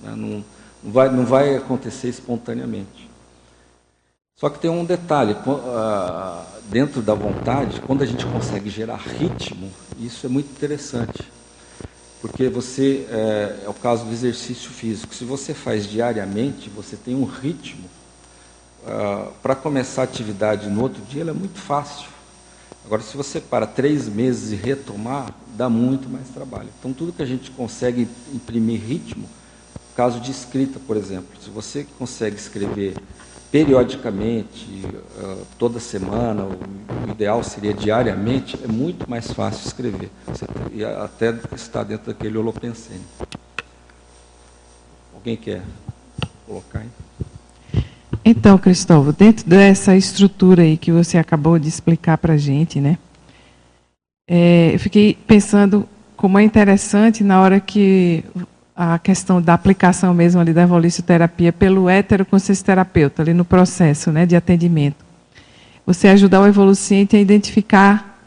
Né? Não, não, vai, não vai acontecer espontaneamente. Só que tem um detalhe, ah, dentro da vontade, quando a gente consegue gerar ritmo, isso é muito interessante. Porque você, é, é o caso do exercício físico, se você faz diariamente, você tem um ritmo. Uh, Para começar a atividade no outro dia, ela é muito fácil. Agora, se você para três meses e retomar, dá muito mais trabalho. Então, tudo que a gente consegue imprimir ritmo, caso de escrita, por exemplo, se você consegue escrever periodicamente, uh, toda semana, o ideal seria diariamente, é muito mais fácil escrever. E até está dentro daquele holopensene. Alguém quer colocar aí? Então, Cristóvão, dentro dessa estrutura aí que você acabou de explicar para a gente, né? É, eu fiquei pensando como é interessante na hora que a questão da aplicação mesmo ali da evolicioterapia pelo heteroconsciencioterapeuta, ali no processo né, de atendimento. você ajudar o evoluciente a identificar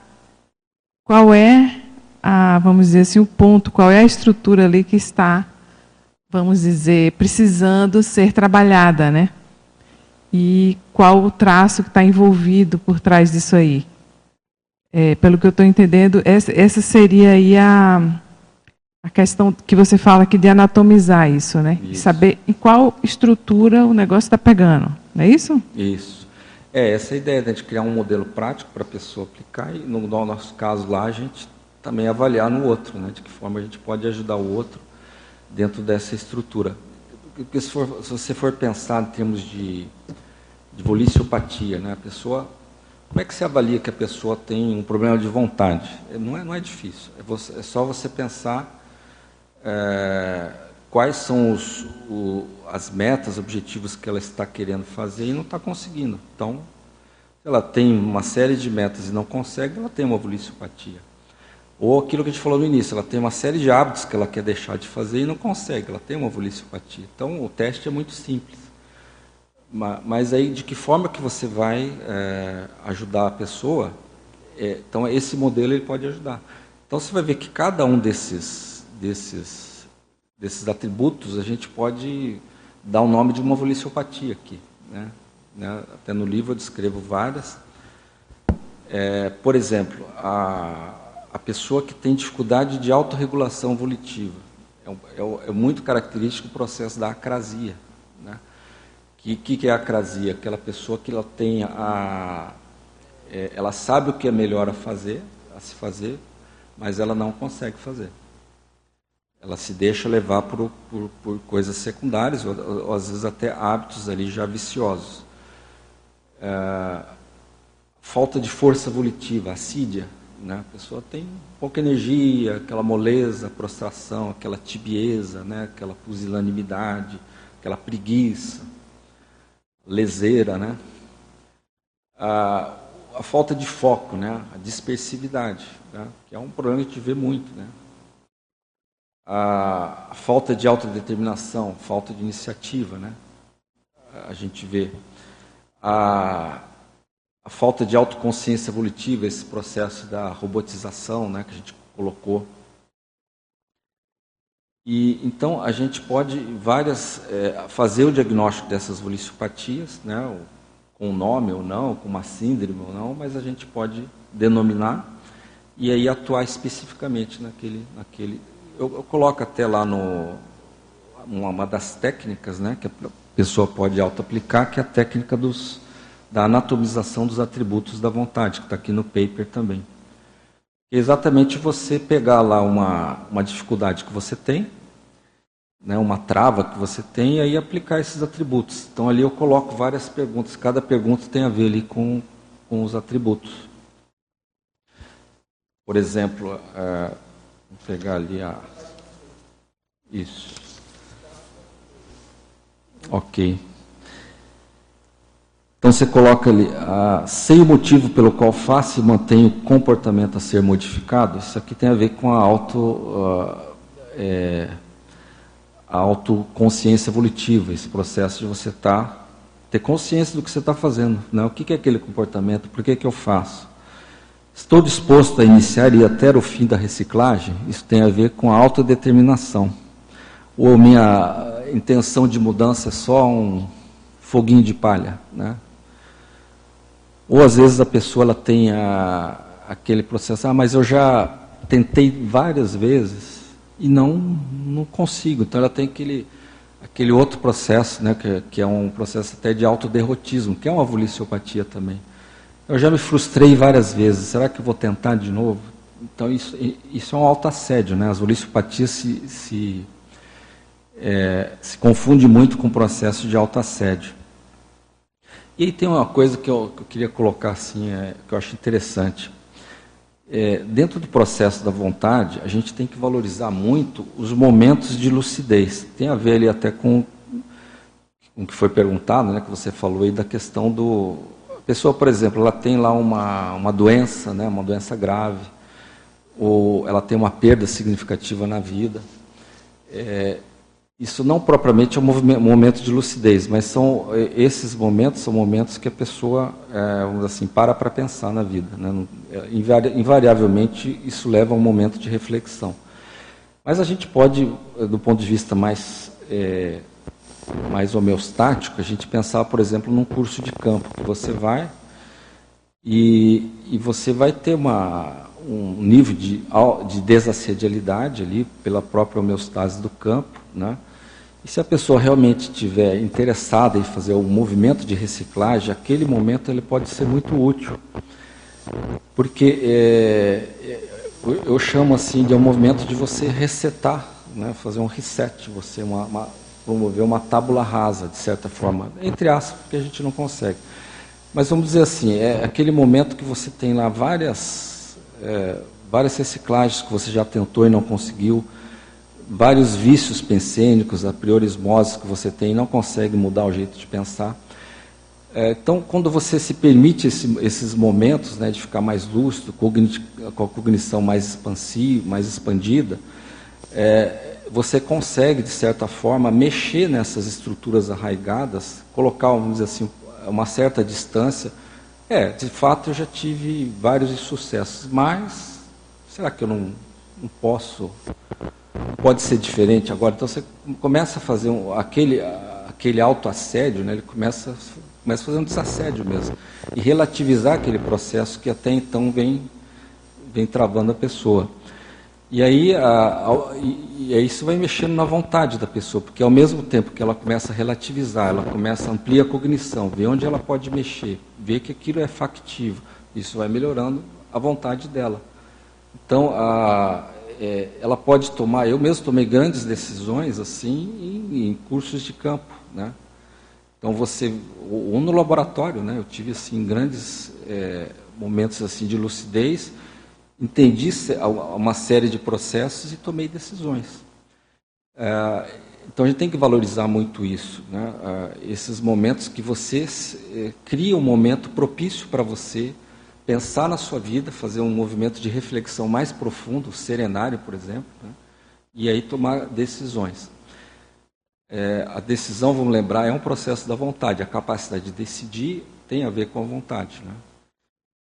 qual é a, vamos dizer assim, o ponto, qual é a estrutura ali que está, vamos dizer, precisando ser trabalhada, né? E qual o traço que está envolvido por trás disso aí. É, pelo que eu estou entendendo, essa, essa seria aí a, a questão que você fala aqui de anatomizar isso, né? Isso. Saber em qual estrutura o negócio está pegando, não é isso? Isso. É, essa é a ideia de criar um modelo prático para a pessoa aplicar e, no, no nosso caso lá, a gente também avaliar no outro, né, de que forma a gente pode ajudar o outro dentro dessa estrutura. Porque se, for, se você for pensar em termos de, de voliciopatia, né, a pessoa, como é que você avalia que a pessoa tem um problema de vontade? Não é, não é difícil, é, você, é só você pensar é, quais são os, o, as metas, objetivos que ela está querendo fazer e não está conseguindo. Então, se ela tem uma série de metas e não consegue, ela tem uma voliciopatia. Ou aquilo que a gente falou no início, ela tem uma série de hábitos que ela quer deixar de fazer e não consegue, ela tem uma voliciopatia. Então, o teste é muito simples. Mas aí, de que forma que você vai é, ajudar a pessoa? É, então, esse modelo ele pode ajudar. Então, você vai ver que cada um desses, desses, desses atributos, a gente pode dar o nome de uma voliciopatia aqui. Né? né? Até no livro eu descrevo várias. É, por exemplo, a, a pessoa que tem dificuldade de autorregulação volitiva. É, é, é muito característico o processo da acrasia. Né? Que, que, é a acrasia? Aquela pessoa que ela tem a, é, ela sabe o que é melhor a fazer, a se fazer, mas ela não consegue fazer. Ela se deixa levar por, por, por coisas secundárias, ou, ou, às vezes até hábitos ali já viciosos. É, falta de força volitiva, assídia, né? A pessoa tem pouca energia, aquela moleza, prostração, aquela tibieza, né? aquela pusilanimidade, aquela preguiça, leseira, né? A, a falta de foco, né? a dispersividade, né? que é um problema que a gente vê muito. Né? A, a falta de autodeterminação, falta de iniciativa, né? a gente vê. A, a falta de autoconsciência evolutiva, esse processo da robotização né, que a gente colocou. E então a gente pode várias é, fazer o diagnóstico dessas voliciopatias, né, com nome ou não, com uma síndrome ou não, mas a gente pode denominar e aí atuar especificamente naquele, naquele. Eu, eu coloco até lá no uma, uma das técnicas, né, que a pessoa pode auto-aplicar, que é a técnica dos da anatomização dos atributos da vontade, que está aqui no paper também. É exatamente você pegar lá uma, uma dificuldade que você tem, né, uma trava que você tem, e aí aplicar esses atributos. Então ali eu coloco várias perguntas, cada pergunta tem a ver ali com, com os atributos. Por exemplo, é, vou pegar ali a. Isso. Ok. Então você coloca ali, ah, sei o motivo pelo qual faço e mantenho o comportamento a ser modificado. Isso aqui tem a ver com a auto, ah, é, a autoconsciência evolutiva, esse processo de você tá, ter consciência do que você está fazendo. Né? O que é aquele comportamento? Por que, que eu faço? Estou disposto a iniciar e até o fim da reciclagem? Isso tem a ver com a autodeterminação. Ou minha intenção de mudança é só um foguinho de palha, né? Ou às vezes a pessoa ela tem a, aquele processo, ah, mas eu já tentei várias vezes e não, não consigo. Então ela tem aquele, aquele outro processo, né, que, que é um processo até de autoderrotismo, que é uma voliciopatia também. Eu já me frustrei várias vezes, será que eu vou tentar de novo? Então isso, isso é um autoassédio, né? As voliciopatias se, se, é, se confunde muito com o processo de autoassédio. E aí tem uma coisa que eu, que eu queria colocar assim, é, que eu acho interessante. É, dentro do processo da vontade, a gente tem que valorizar muito os momentos de lucidez. Tem a ver ali até com, com o que foi perguntado, né, que você falou aí da questão do... A pessoa, por exemplo, ela tem lá uma, uma doença, né, uma doença grave, ou ela tem uma perda significativa na vida. É, isso não propriamente é um momento de lucidez, mas são é, esses momentos são momentos que a pessoa, é, vamos assim, para para pensar na vida. Né? É, invariavelmente, isso leva a um momento de reflexão. Mas a gente pode, do ponto de vista mais, é, mais homeostático, a gente pensar, por exemplo, num curso de campo, que você vai e, e você vai ter uma, um nível de, de desassedialidade ali, pela própria homeostase do campo, né? E se a pessoa realmente estiver interessada em fazer um movimento de reciclagem, aquele momento ele pode ser muito útil. Porque é, é eu chamo assim de um movimento de você resetar, né, fazer um reset, você uma, uma, promover uma tábula rasa, de certa forma, entre aspas, porque a gente não consegue. Mas vamos dizer assim, é aquele momento que você tem lá várias, é, várias reciclagens que você já tentou e não conseguiu, vários vícios pensênicos, a priorismoses que você tem não consegue mudar o jeito de pensar. É, então, quando você se permite esse, esses momentos né, de ficar mais lúcido, com a cognição mais expansiva, mais expandida, é, você consegue, de certa forma, mexer nessas estruturas arraigadas, colocar, vamos dizer assim, uma certa distância. É, de fato, eu já tive vários insucessos, mas será que eu não, não posso pode ser diferente agora. Então você começa a fazer um, aquele, aquele autoassédio, né, ele começa, começa a fazer um desassédio mesmo. E relativizar aquele processo que até então vem, vem travando a pessoa. E aí, a, a, e, e isso vai mexendo na vontade da pessoa, porque ao mesmo tempo que ela começa a relativizar, ela começa a ampliar a cognição, ver onde ela pode mexer, ver que aquilo é factível, isso vai melhorando a vontade dela. Então, a, é, ela pode tomar, eu mesmo tomei grandes decisões assim em, em cursos de campo, né? Então você, ou no laboratório, né? Eu tive assim grandes é, momentos assim de lucidez, entendi uma série de processos e tomei decisões. É, então a gente tem que valorizar muito isso, né? É, esses momentos que você é, cria um momento propício para você pensar na sua vida, fazer um movimento de reflexão mais profundo, serenário, por exemplo, né? e aí tomar decisões. É, a decisão, vamos lembrar, é um processo da vontade. A capacidade de decidir tem a ver com a vontade. Né?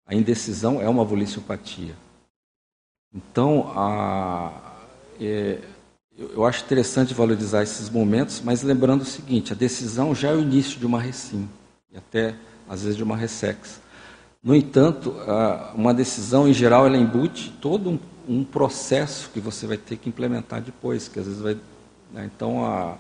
A indecisão é uma voliciopatia. Então, a, é, eu acho interessante valorizar esses momentos, mas lembrando o seguinte: a decisão já é o início de uma recim, e até às vezes de uma ressex. No entanto, uma decisão, em geral, ela embute todo um, um processo que você vai ter que implementar depois, que às vezes vai... Né? Então, a,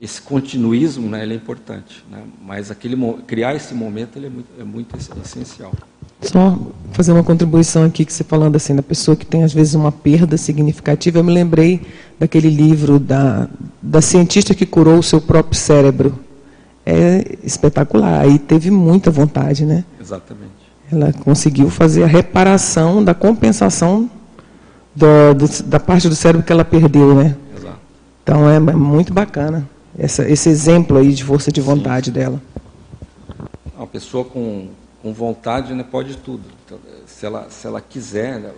esse continuismo né, ele é importante, né? mas aquele, criar esse momento ele é, muito, é muito essencial. Só fazer uma contribuição aqui que você falando assim da pessoa que tem às vezes uma perda significativa. Eu me lembrei daquele livro da, da cientista que curou o seu próprio cérebro. É espetacular. Aí teve muita vontade, né? Exatamente. Ela conseguiu fazer a reparação da compensação do, do, da parte do cérebro que ela perdeu, né? Exato. Então é muito bacana essa, esse exemplo aí de força de vontade Sim. dela. Uma pessoa com, com vontade né, pode tudo. Então, se, ela, se ela quiser, né,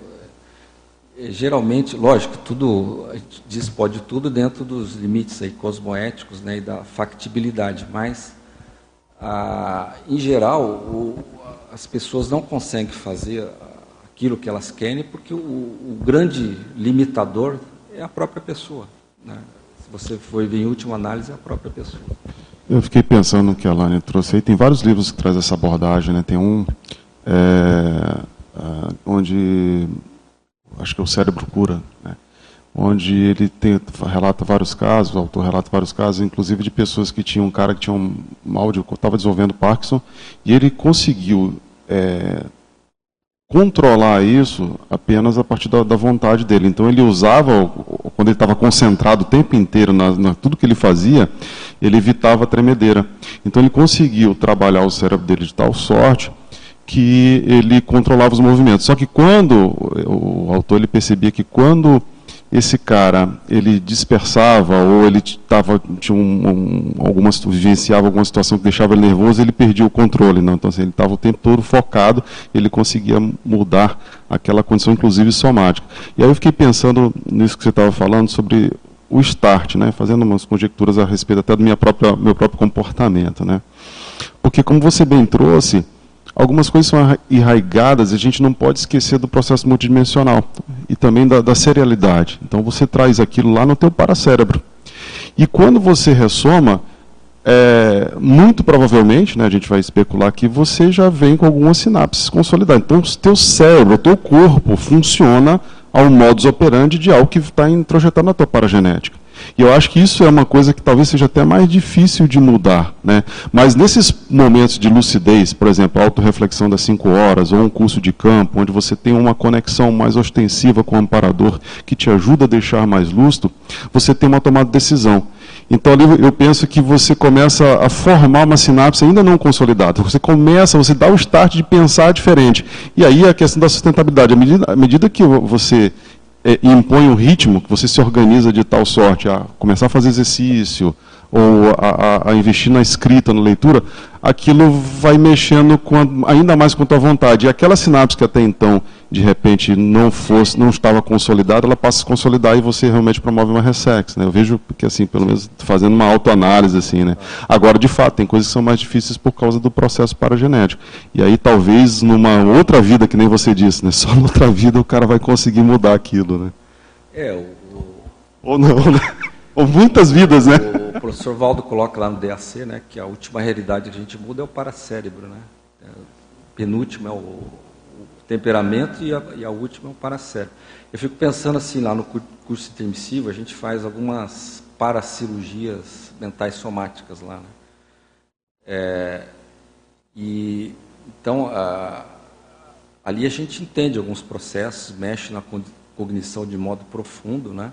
é, geralmente, lógico, tudo a gente diz pode tudo dentro dos limites aí cosmoéticos né, e da factibilidade, mas ah, em geral o, as pessoas não conseguem fazer aquilo que elas querem porque o, o grande limitador é a própria pessoa. Né? Se você for ver em última análise, é a própria pessoa. Eu fiquei pensando no que a Lani trouxe aí. Tem vários livros que trazem essa abordagem. Né? Tem um é, é, onde, acho que é o Cérebro Cura, né? Onde ele tem, relata vários casos, o autor relata vários casos, inclusive de pessoas que tinham um cara que tinha um mal de estava desenvolvendo Parkinson, e ele conseguiu é, controlar isso apenas a partir da, da, vontade dele. Então ele usava, quando ele estava concentrado o tempo inteiro na, na, tudo que ele fazia, ele evitava a tremedeira. Então ele conseguiu trabalhar o cérebro dele de tal sorte que ele controlava os movimentos. Só que quando o autor ele percebia que quando esse cara ele dispersava ou ele tava, tinha um, um, alguma, vivenciava alguma situação que deixava ele nervoso, ele perdia o controle. Não? Então, assim, ele estava o tempo todo focado, ele conseguia mudar aquela condição, inclusive somática. E aí eu fiquei pensando nisso que você estava falando, sobre o start, né? fazendo umas conjecturas a respeito até do minha própria, meu próprio comportamento. Né? Porque, como você bem trouxe, algumas coisas são arraigadas e a gente não pode esquecer do processo multidimensional e também da, da serialidade. Então, você traz aquilo lá no teu paracérebro. E quando você ressoma, é, muito provavelmente, né, a gente vai especular aqui, você já vem com algumas sinapses consolidadas. Então, o teu cérebro, o teu corpo funciona ao modus operandi de algo que está introjetado na tua paragenética. E eu acho que isso é uma coisa que talvez seja até mais difícil de mudar. Né? Mas nesses momentos de lucidez, por exemplo, autorreflexão das cinco horas, ou um curso de campo, onde você tem uma conexão mais ostensiva com o amparador, que te ajuda a deixar mais lúcido, você tem uma tomada de decisão. Então ali eu penso que você começa a formar uma sinapse ainda não consolidada. Você começa, você dá o start de pensar diferente. E aí a questão da sustentabilidade. À medida, à medida que você é, impõe um ritmo, que você se organiza de tal sorte a começar a fazer exercício, ou a, a, a, investir na escrita, na leitura, aquilo vai mexendo a, ainda mais com a tua vontade. E aquela sinapse que até então, de repente, não fosse, não estava consolidada, ela passa a se consolidar e você realmente promove uma ressex. Né? Eu vejo que, assim, pelo menos fazendo uma autoanálise, assim, né? Agora, de fato, tem coisas que são mais difíceis por causa do processo paragenético. E aí, talvez, numa outra vida, que nem você disse, né? Só noutra vida o cara vai conseguir mudar aquilo, né? É, o... Ou não, né? Ou muitas vidas, né? O professor Valdo coloca lá no DAC, né, que a última realidade que a gente muda é o paracérebro, né? É, penúltimo é o temperamento e a, e a, última é o paracérebro. Eu fico pensando assim, lá no curso intermissivo, a gente faz algumas paracirurgias mentais somáticas lá, né? É, e então a, ali a gente entende alguns processos, mexe na cognição de modo profundo, né?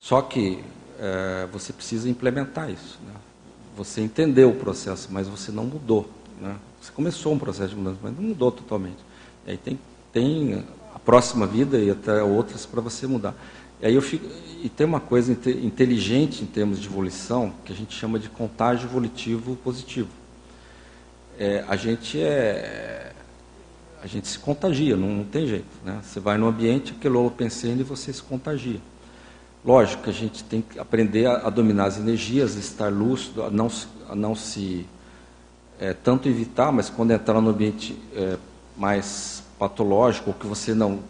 Só que é, você precisa implementar isso. Né? Você entendeu o processo, mas você não mudou. Né? Você começou um processo de mudança, mas não mudou totalmente. Aí tem, tem a próxima vida e até outras para você mudar. E aí eu fico, e tem uma coisa inteligente em termos de evolução que a gente chama de contágio evolutivo positivo. É, a gente é a gente se contagia, não, não tem jeito. Né? Você vai no ambiente, aquele holopensene e você se contagia. Lógico que a gente tem que aprender a, a dominar as energias, estar lúcido, a não, a não se é, tanto evitar, mas quando entrar no ambiente é, mais patológico, ou que você não,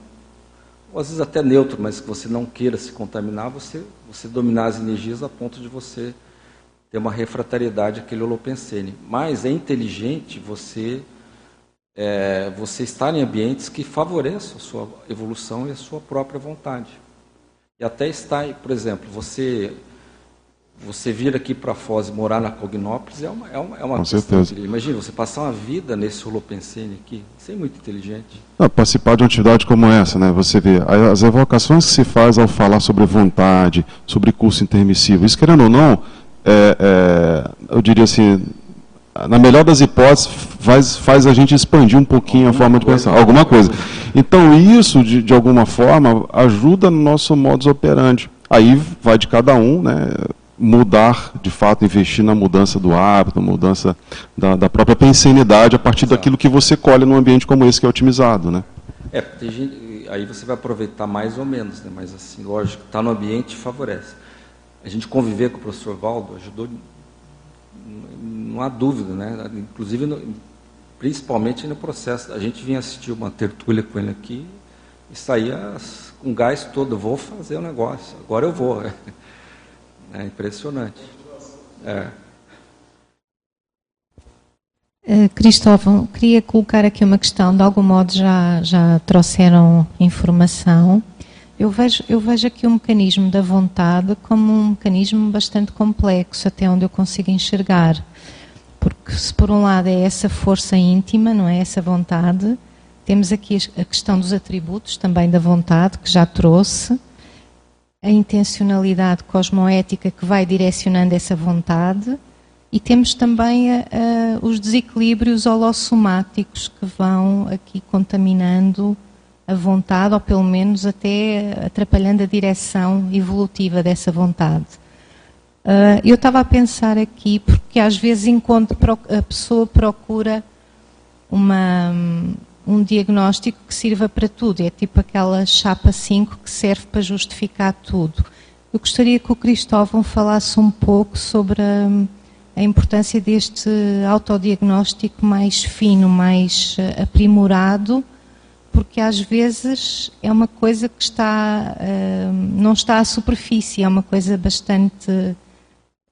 ou às vezes até neutro, mas que você não queira se contaminar, você, você dominar as energias a ponto de você ter uma refratariedade àquele holopensene. Mas é inteligente você é, você estar em ambientes que favoreçam a sua evolução e a sua própria vontade. E até está, por exemplo, você você vir aqui para Foz e morar na Cognópolis é uma, é uma, é uma Com certeza. Imagina, você passar uma vida nesse holopensene aqui, isso é muito inteligente. Não, participar de uma atividade como essa, né? Você vê as evocações que se faz ao falar sobre vontade, sobre curso intermissivo, isso querendo ou não, é, é, eu diria assim, na melhor das hipóteses, faz, faz a gente expandir um pouquinho alguma a forma de pensar, alguma coisa. Então, isso, de, de alguma forma, ajuda no nosso modus operandi. Aí vai de cada um, né, mudar, de fato, investir na mudança do hábito, mudança da, da própria pensenidade a partir Exato. daquilo que você colhe num ambiente como esse que é otimizado. Né? É, gente, aí você vai aproveitar mais ou menos, né, mas assim, lógico, estar tá no ambiente favorece. A gente conviver com o professor Valdo ajudou não há dúvida, né? Inclusive, no, principalmente no processo. A gente vinha assistir uma tertúlia com ele aqui e saía com gás todo. Vou fazer o um negócio. Agora eu vou. É impressionante. É. Uh, Cristóvão, queria colocar aqui uma questão. De algum modo já, já trouxeram informação. Eu vejo, eu vejo aqui o mecanismo da vontade como um mecanismo bastante complexo, até onde eu consigo enxergar. Porque se por um lado é essa força íntima, não é essa vontade, temos aqui a questão dos atributos também da vontade, que já trouxe, a intencionalidade cosmoética que vai direcionando essa vontade, e temos também a, a, os desequilíbrios holossomáticos que vão aqui contaminando a vontade, ou pelo menos até atrapalhando a direção evolutiva dessa vontade. Uh, eu estava a pensar aqui, porque às vezes encontro, a pessoa procura uma, um diagnóstico que sirva para tudo, é tipo aquela chapa 5 que serve para justificar tudo. Eu gostaria que o Cristóvão falasse um pouco sobre a, a importância deste autodiagnóstico mais fino, mais uh, aprimorado, porque às vezes é uma coisa que está, uh, não está à superfície, é uma coisa bastante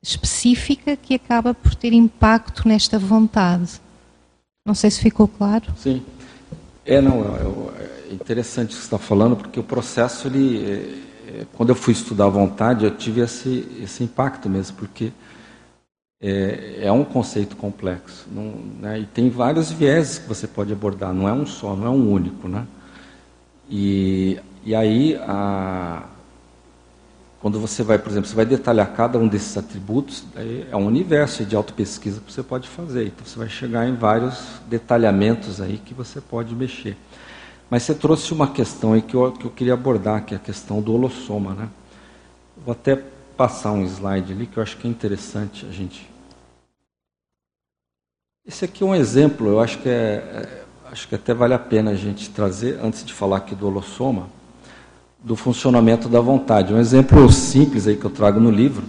específica que acaba por ter impacto nesta vontade. Não sei se ficou claro. Sim. É, não, é, é interessante o que você está falando, porque o processo, ele, é, é, quando eu fui estudar a vontade, eu tive esse, esse impacto mesmo, porque é, é um conceito complexo. Não, né, e tem vários vieses que você pode abordar, não é um só, não é um único. Né? E, e aí, a, quando você vai, por exemplo, você vai detalhar cada um desses atributos, é um universo de autopesquisa que você pode fazer. Então você vai chegar em vários detalhamentos aí que você pode mexer. Mas você trouxe uma questão aí que eu, que eu queria abordar, que é a questão do holossoma. Né? Vou até passar um slide ali que eu acho que é interessante a gente. Esse aqui é um exemplo, eu acho que, é, é acho que até vale a pena a gente trazer, antes de falar aqui do holossoma do funcionamento da vontade. Um exemplo simples aí que eu trago no livro,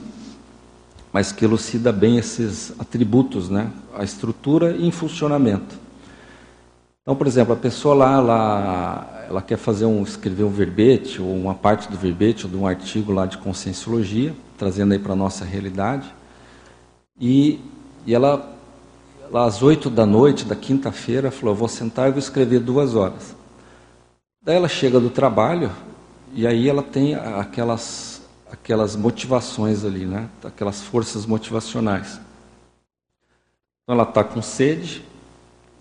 mas que elucida bem esses atributos, né? A estrutura e em funcionamento. Então, por exemplo, a pessoa lá, ela, ela quer fazer um, escrever um verbete, ou uma parte do verbete, ou de um artigo lá de conscienciologia, trazendo aí para a nossa realidade. E, e ela, às oito da noite, da quinta-feira, falou, vou sentar e vou escrever duas horas. Daí ela chega do trabalho, e aí ela tem aquelas, aquelas motivações ali, né? aquelas forças motivacionais. Então ela está com sede,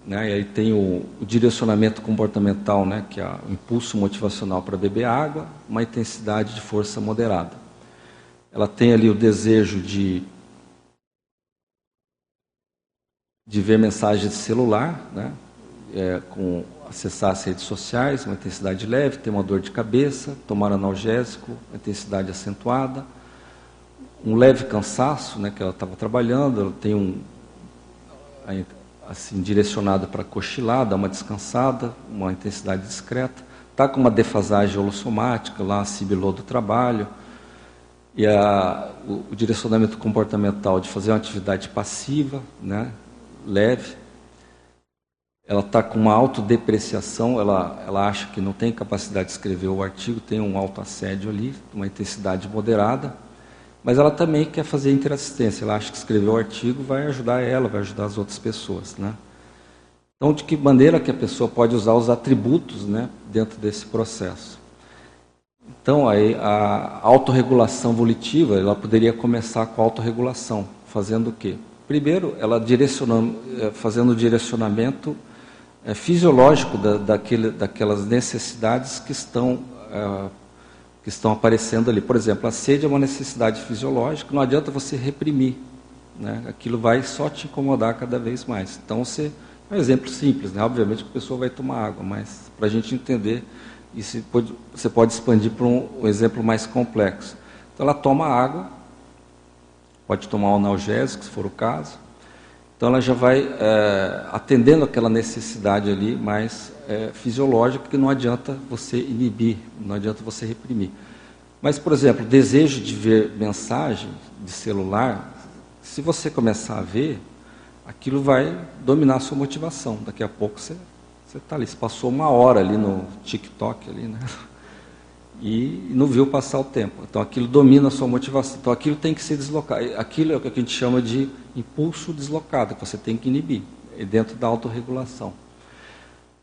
né? e aí tem o, o, direcionamento comportamental, né? que é o impulso motivacional para beber água, uma intensidade de força moderada. Ela tem ali o desejo de, de ver mensagem de celular, né? É, com acessar as redes sociais, uma intensidade leve, ter uma dor de cabeça, tomar analgésico, intensidade acentuada, um leve cansaço, né, que ela estava trabalhando, ela tem um assim direcionado para cochilar, dar uma descansada, uma intensidade discreta, está com uma defasagem holossomática, lá sibilou do trabalho, e a, o, o direcionamento comportamental de fazer uma atividade passiva, né, leve, ela está com uma autodepreciação, ela, ela acha que não tem capacidade de escrever o artigo, tem um autoassédio ali, uma intensidade moderada, mas ela também quer fazer interassistência, ela acha que escrever o artigo vai ajudar ela, vai ajudar as outras pessoas. Né? Então, de que maneira que a pessoa pode usar os atributos né, dentro desse processo? Então, aí, a autorregulação volitiva, ela poderia começar com a autorregulação, fazendo o quê? Primeiro, ela direcionando, eh, fazendo o direcionamento é, fisiológico da, daquele, daquelas necessidades que estão, é, que estão aparecendo ali. Por exemplo, a sede é uma necessidade fisiológica, não adianta você reprimir. Né? Aquilo vai só te incomodar cada vez mais. Então, você, é um exemplo simples, né? obviamente que a pessoa vai tomar água, mas para a gente entender, isso pode, você pode expandir para um, um exemplo mais complexo. Então, ela toma água, pode tomar um analgésico, se for o caso, então ela já vai é, atendendo aquela necessidade ali mais é, fisiológica que não adianta você inibir, não adianta você reprimir. Mas, por exemplo, desejo de ver mensagem de celular, se você começar a ver, aquilo vai dominar a sua motivação. Daqui a pouco você está ali. Você passou uma hora ali no TikTok ali, né? E não viu passar o tempo. Então aquilo domina a sua motivação. Então aquilo tem que ser deslocado. Aquilo é o que a gente chama de impulso deslocado, que você tem que inibir, é dentro da autorregulação.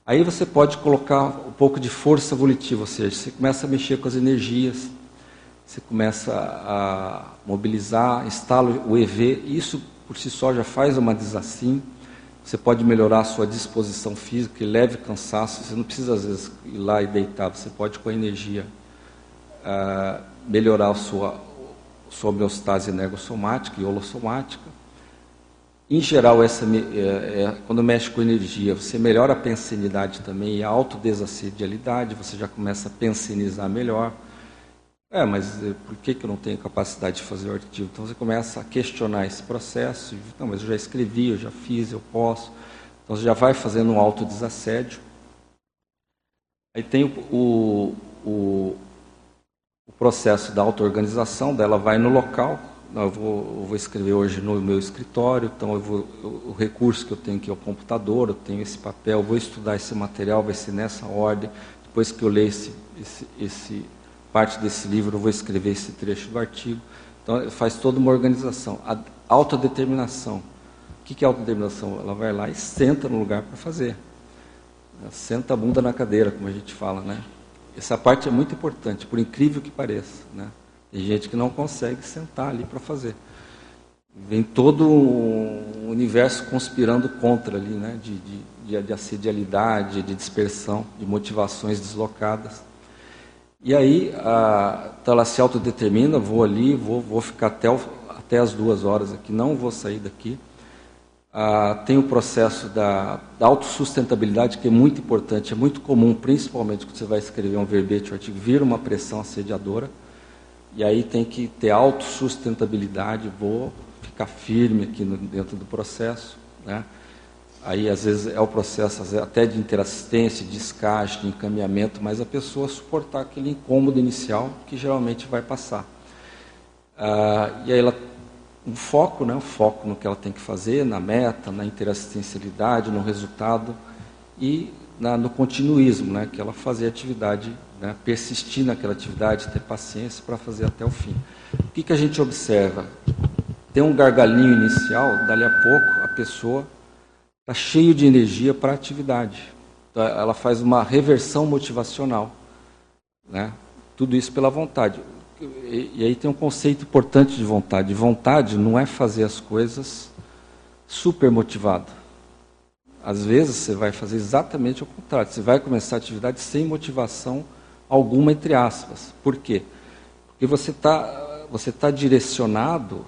Aí você pode colocar um pouco de força volitiva, ou seja, você começa a mexer com as energias, você começa a mobilizar, instala o EV, isso por si só já faz uma desassim. Você pode melhorar a sua disposição física, leve cansaço, você não precisa às vezes ir lá e deitar, você pode com a energia melhorar a sua, sua homeostase energossomática e holossomática. Em geral, essa, é, é, quando mexe com energia, você melhora a pensenidade também e a autodesassedialidade, você já começa a pensenizar melhor. É, mas eh, por que, que eu não tenho capacidade de fazer o artigo? Então você começa a questionar esse processo. Não, mas eu já escrevi, eu já fiz, eu posso. Então você já vai fazendo um autodesassédio. Aí tem o, o processo da auto-organização dela vai no local. Eu vou, eu vou, escrever hoje no meu escritório, então eu vou, o recurso que eu tenho aqui é o computador, eu tenho esse papel, vou estudar esse material, vai ser nessa ordem. Depois que eu ler esse, esse, esse parte desse livro, eu vou escrever esse trecho do artigo. Então, faz toda uma organização. A autodeterminação. O que é autodeterminação? Ela vai lá e senta no lugar para fazer. Senta a bunda na cadeira, como a gente fala, né? Essa parte é muito importante, por incrível que pareça, né? Tem gente que não consegue sentar ali para fazer. Vem todo o universo conspirando contra ali, né? De, de, de assedialidade, de dispersão, de motivações deslocadas. E aí, a, então ela se autodetermina, vou ali, vou, vou ficar até, o, até as duas horas aqui, não vou sair daqui. Ah, tem o processo da, da autossustentabilidade, que é muito importante, é muito comum, principalmente quando você vai escrever um verbete, um artigo, vir uma pressão assediadora. E aí tem que ter autossustentabilidade, vou ficar firme aqui no, dentro do processo. Né? Aí, às vezes, é o processo até de interassistência, de descarte, de encaminhamento, mas a pessoa suportar aquele incômodo inicial que geralmente vai passar. Ah, e aí ela um foco, né, um foco no que ela tem que fazer, na meta, na interassistencialidade, no resultado e na, no continuismo, né, que ela fazer atividade, né, persistir naquela atividade, ter paciência para fazer até o fim. O que, que a gente observa? Tem um gargalinho inicial, dali a pouco a pessoa está cheio de energia para a atividade. Então, ela faz uma reversão motivacional, né? Tudo isso pela vontade e, aí tem um conceito importante de vontade. Vontade não é fazer as coisas super motivado. Às vezes você vai fazer exatamente o contrário. Você vai começar a atividade sem motivação alguma, entre aspas. Por quê? Porque você está você tá direcionado,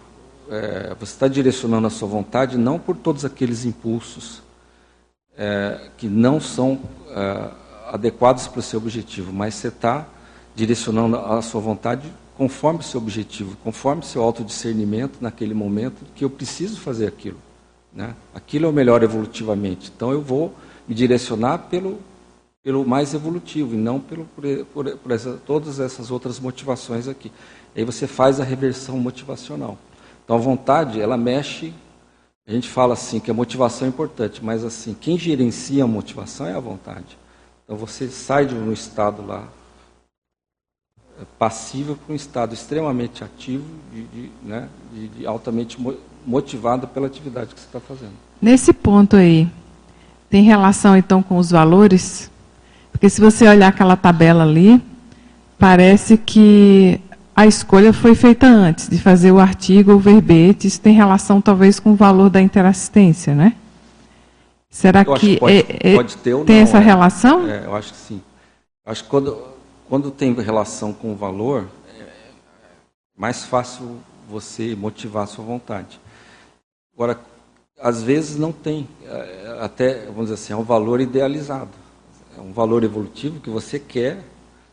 é, você está direcionando a sua vontade não por todos aqueles impulsos é, que não são é, adequados para o seu objetivo, mas você está direcionando a sua vontade conforme o seu objetivo, conforme o seu autodiscernimento naquele momento, que eu preciso fazer aquilo. Né? Aquilo é o melhor evolutivamente. Então eu vou me direcionar pelo, pelo mais evolutivo e não pelo, por, por, por essa, todas essas outras motivações aqui. Aí você faz a reversão motivacional. Então a vontade, ela mexe. A gente fala assim que a motivação é importante, mas assim, quem gerencia a motivação é a vontade. Então você sai de um estado lá passiva para um estado extremamente ativo, de, de, né, de, de altamente motivado pela atividade que você está fazendo. Nesse ponto aí, tem relação então com os valores? Porque se você olhar aquela tabela ali, parece que a escolha foi feita antes de fazer o artigo ou verbete. Isso tem relação talvez com o valor da interassistência, né? Será eu que, que pode, é, é, pode ter tem não, essa é, relação? É, eu acho que sim. acho que quando quando tem relação com o valor, é mais fácil você motivar a sua vontade. Agora, às vezes não tem, é, até, vamos dizer assim, é um valor idealizado. É um valor evolutivo que você quer,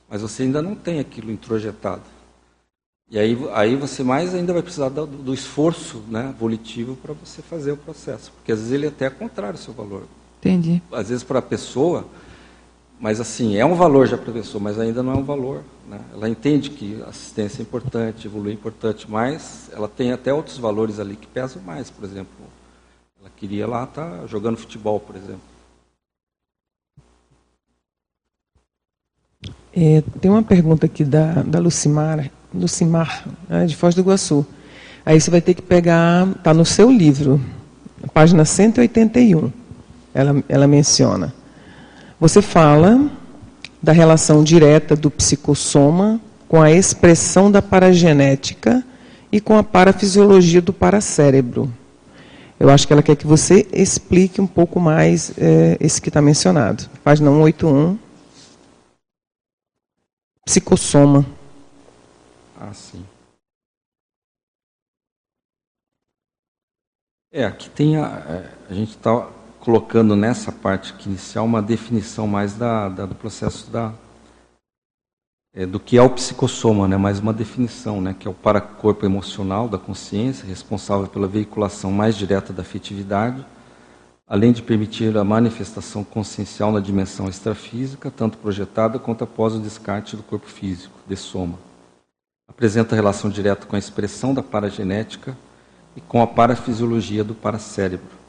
mas você ainda não tem aquilo introjetado. E aí, aí você mais ainda vai precisar do, do esforço né, volitivo para você fazer o processo. Porque às vezes ele é até contrário ao seu valor. Entendi. Às vezes para a pessoa, mas assim, é um valor já para a pessoa, mas ainda não é um valor. Né? Ela entende que assistência é importante, evoluir é importante, mas ela tem até outros valores ali que pesam mais, por exemplo. Ela queria lá estar tá jogando futebol, por exemplo. É, tem uma pergunta aqui da, da Lucimar, Lucimar né, de Foz do Iguaçu. Aí você vai ter que pegar, está no seu livro, página 181. Ela, ela menciona. Você fala da relação direta do psicossoma com a expressão da paragenética e com a parafisiologia do paracérebro. Eu acho que ela quer que você explique um pouco mais é, esse que está mencionado. Página 181. Psicossoma. Ah, sim. É, aqui tem a. É, a gente está colocando nessa parte inicial uma definição mais da, da do processo da, é, do que é o psicossoma, né? mais uma definição, né? que é o paracorpo emocional da consciência, responsável pela veiculação mais direta da afetividade, além de permitir a manifestação consciencial na dimensão extrafísica, tanto projetada quanto após o descarte do corpo físico, de soma. apresenta relação direta com a expressão da paragenética e com a parafisiologia do paracérebro.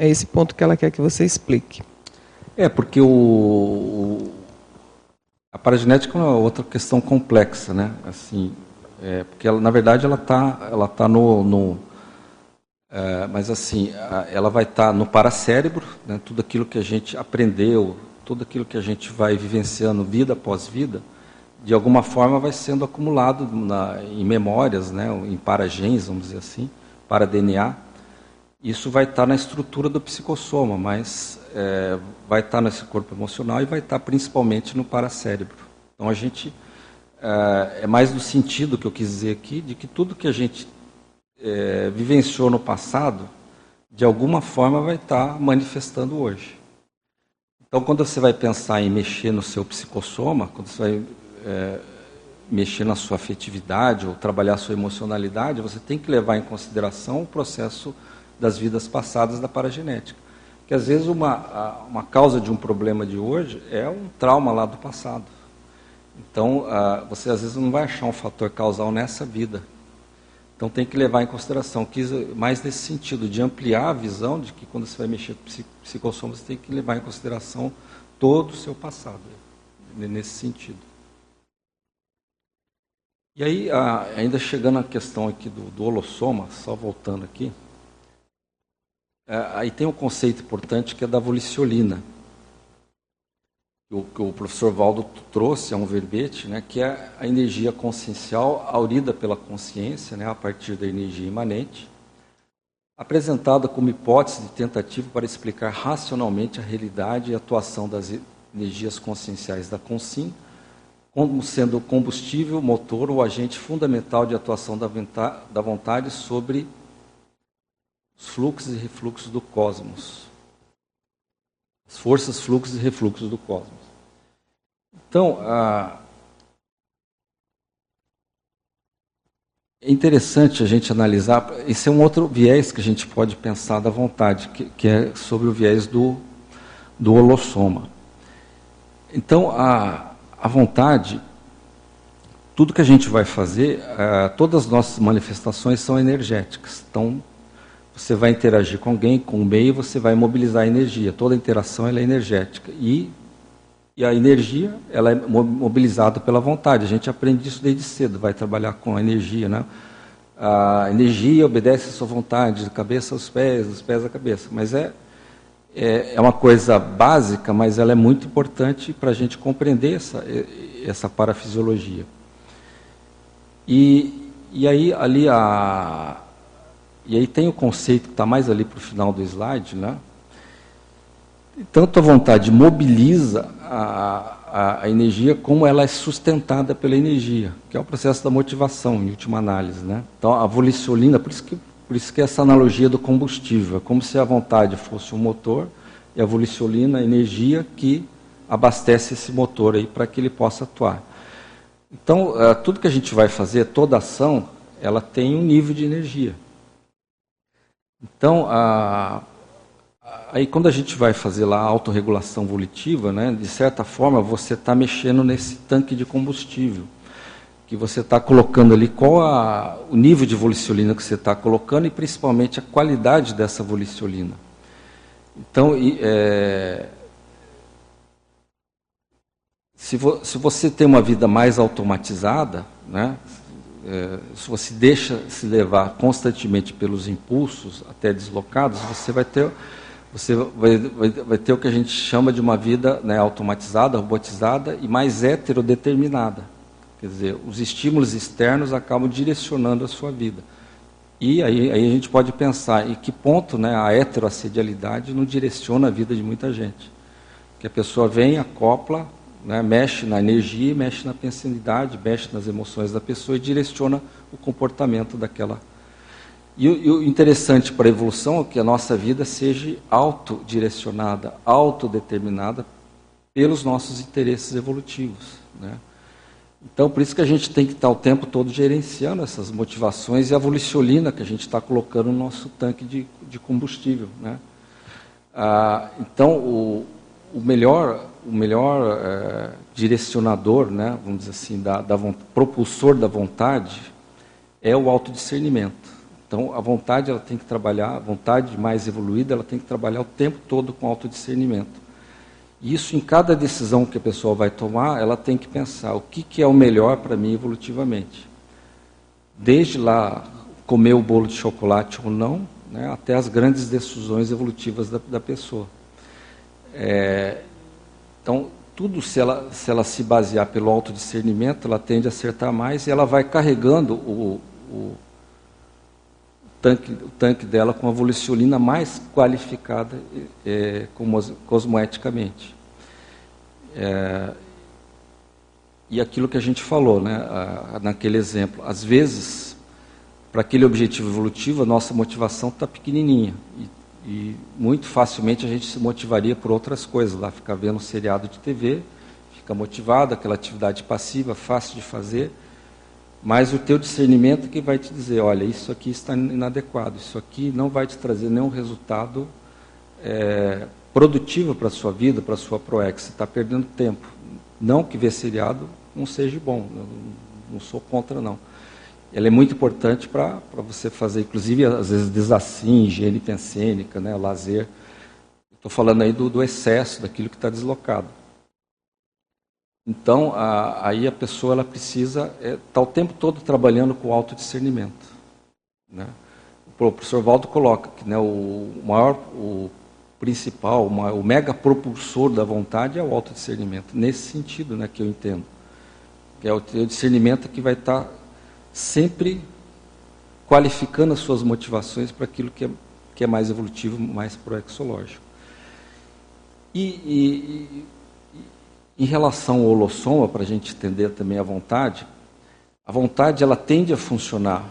É esse ponto que ela quer que você explique. É, porque o, a paragenética é outra questão complexa, né? Assim, é, porque ela, na verdade ela está ela tá no, no é, mas assim ela vai estar tá no paracérebro, né? tudo aquilo que a gente aprendeu, tudo aquilo que a gente vai vivenciando vida após vida, de alguma forma vai sendo acumulado na, em memórias, né? Em paragens, vamos dizer assim, para DNA. Isso vai estar tá na estrutura do psicossoma, mas é, vai estar nesse corpo emocional e vai estar principalmente no paracérebro. Então a gente é, é mais no sentido que eu quis dizer aqui de que tudo que a gente é, vivenciou no passado, de alguma forma vai estar manifestando hoje. Então quando você vai pensar em mexer no seu psicossoma, quando você vai é, mexer na sua afetividade ou trabalhar a sua emocionalidade, você tem que levar em consideração o processo das vidas passadas da paragenética que às vezes uma, uma causa de um problema de hoje é um trauma lá do passado. Então, você às vezes não vai achar um fator causal nessa vida. Então tem que levar em consideração, mais nesse sentido, de ampliar a visão de que quando você vai mexer com psicossoma, você tem que levar em consideração todo o seu passado, nesse sentido. E aí, ainda chegando à questão aqui do, do holossoma, só voltando aqui, é, aí tem um conceito importante que é da voliciolina. O que o professor Valdo trouxe é um verbete, né, que é a energia consciencial aurida pela consciência, né, a partir da energia imanente, apresentada como hipótese de tentativa para explicar racionalmente a realidade e a atuação das energias conscienciais da consim, como sendo combustível, motor ou agente fundamental de atuação da vontade sobre os fluxos e refluxos do cosmos. As forças, fluxos e refluxos do cosmos. Então, é interessante a gente analisar. Esse é um outro viés que a gente pode pensar da vontade, que, que é sobre o viés do, do holossoma. Então, a, a vontade, tudo que a gente vai fazer, uh, todas as nossas manifestações são energéticas. Então, você vai interagir com alguém, com o meio, você vai mobilizar a energia. Toda interação é energética. E, e a energia ela é mobilizada pela vontade. A gente aprende isso desde cedo, vai trabalhar com a energia. Né? A energia obedece à sua vontade, de cabeça aos pés, dos pés à cabeça. Mas é, é, é uma coisa básica, mas ela é muito importante para a gente compreender essa, essa parafisiologia. E, e aí, ali, a, e aí tem o conceito que está mais ali para o final do slide, né? Tanto a vontade mobiliza a, a, a, energia, como ela é sustentada pela energia, que é o processo da motivação, em última análise. Né? Então, a volicionina, por isso, que, por isso que essa analogia do combustível, é como se a vontade fosse um motor e a volicionina a energia que abastece esse motor aí para que ele possa atuar. Então, uh, tudo que a gente vai fazer, toda ação, ela tem um nível de energia. Então, a, aí quando a gente vai fazer lá a autorregulação volitiva, né, de certa forma você está mexendo nesse tanque de combustível, que você está colocando ali qual a, o nível de voliciolina que você está colocando e principalmente a qualidade dessa voliciolina. Então, é, se, vo, se você tem uma vida mais automatizada, né, é, se você deixa se levar constantemente pelos impulsos, até deslocados, você vai ter, você vai, vai, vai ter o que a gente chama de uma vida né, automatizada, robotizada e mais heterodeterminada. Quer dizer, os estímulos externos acabam direcionando a sua vida. E aí, aí a gente pode pensar em que ponto né, a heteroassedialidade não direciona a vida de muita gente. Que a pessoa vem, acopla, né, mexe na energia, mexe na pensanidade, mexe nas emoções da pessoa e direciona o comportamento daquela. E, e o interessante para a evolução é que a nossa vida seja autodirecionada, autodeterminada pelos nossos interesses evolutivos. Né? Então, por isso que a gente tem que estar o tempo todo gerenciando essas motivações e a voliciolina que a gente está colocando no nosso tanque de, de combustível. Né? Ah, então, o, o melhor o melhor é, direcionador, né, vamos dizer assim, da, da propulsor da vontade é o autodiscernimento. Então, a vontade ela tem que trabalhar, a vontade mais evoluída, ela tem que trabalhar o tempo todo com autodiscernimento. E isso, em cada decisão que a pessoa vai tomar, ela tem que pensar o que, que é o melhor para mim evolutivamente. Desde lá, comer o bolo de chocolate ou não, né, até as grandes decisões evolutivas da, da pessoa. É, então, tudo, se ela, se ela se basear pelo autodiscernimento, ela tende a acertar mais e ela vai carregando o, o tanque, o tanque dela com a volicionina mais qualificada é, cosmoeticamente. É, e aquilo que a gente falou, né, naquele exemplo, às vezes, para aquele objetivo evolutivo, a nossa motivação está pequenininha. E, e, muito facilmente a gente se motivaria por outras coisas, lá ficar vendo um seriado de TV, fica motivado, aquela atividade passiva, fácil de fazer, mas o teu discernimento que vai te dizer, olha, isso aqui está inadequado, isso aqui não vai te trazer nenhum resultado é, produtivo para a sua vida, para a sua proex. Você está perdendo tempo. Não que ver seriado não seja bom, eu não sou contra não. Ela é muito importante para você fazer, inclusive, às vezes, desassim, higiene pensênica, né, lazer. Estou falando aí do, do excesso, daquilo que está deslocado. Então, a, aí a pessoa ela precisa estar é, tá o tempo todo trabalhando com autodiscernimento. Né? O professor Valdo coloca que né, o maior, o principal, o, o mega propulsor da vontade é o autodiscernimento. Nesse sentido né, que eu entendo. Que é o discernimento que vai estar tá sempre qualificando as suas motivações para aquilo que é, que é mais evolutivo, mais proexológico. E, e, em relação ao holossoma, para a gente entender também a vontade, a vontade ela tende a funcionar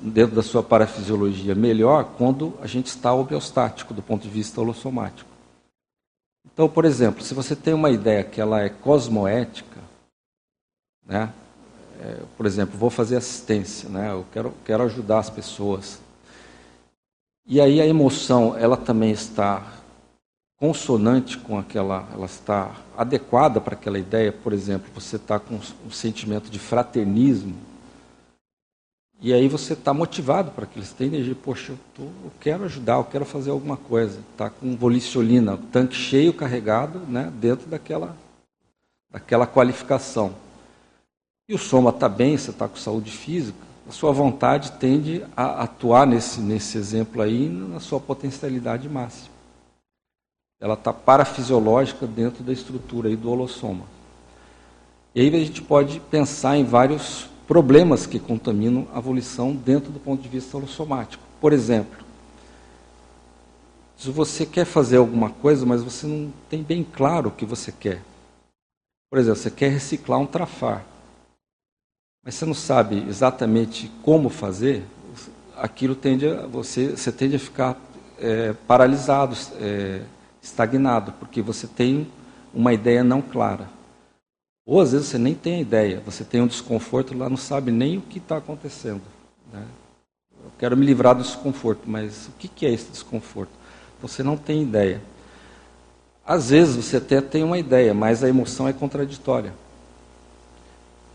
dentro da sua parafisiologia melhor quando a gente está homeostático do ponto de vista holossomático. Então, por exemplo, se você tem uma ideia que ela é cosmoética, né? É, por exemplo, vou fazer assistência, né? eu quero, quero ajudar as pessoas. E aí a emoção, ela também está consonante com aquela, ela está adequada para aquela ideia, por exemplo, você está com um sentimento de fraternismo, e aí você está motivado para aquilo, você tem energia, poxa, eu, tô, eu, quero ajudar, eu quero fazer alguma coisa, está com volicionina, tanque cheio, carregado, né, dentro daquela, daquela qualificação. E o soma está bem, você está com saúde física, a sua vontade tende a atuar nesse, nesse exemplo aí na sua potencialidade máxima ela está parafisiológica dentro da estrutura aí do holossoma. E aí a gente pode pensar em vários problemas que contaminam a volição dentro do ponto de vista holossomático. Por exemplo, se você quer fazer alguma coisa, mas você não tem bem claro o que você quer. Por exemplo, você quer reciclar um trafar, mas você não sabe exatamente como fazer, aquilo tende a, você, você tende a ficar é, paralisado, é, estagnado, porque você tem uma ideia não clara. Ou às vezes você nem tem ideia, você tem um desconforto lá, não sabe nem o que está acontecendo. Né? Eu quero me livrar do desconforto, mas o que é esse desconforto? Você não tem ideia. Às vezes você até tem uma ideia, mas a emoção é contraditória.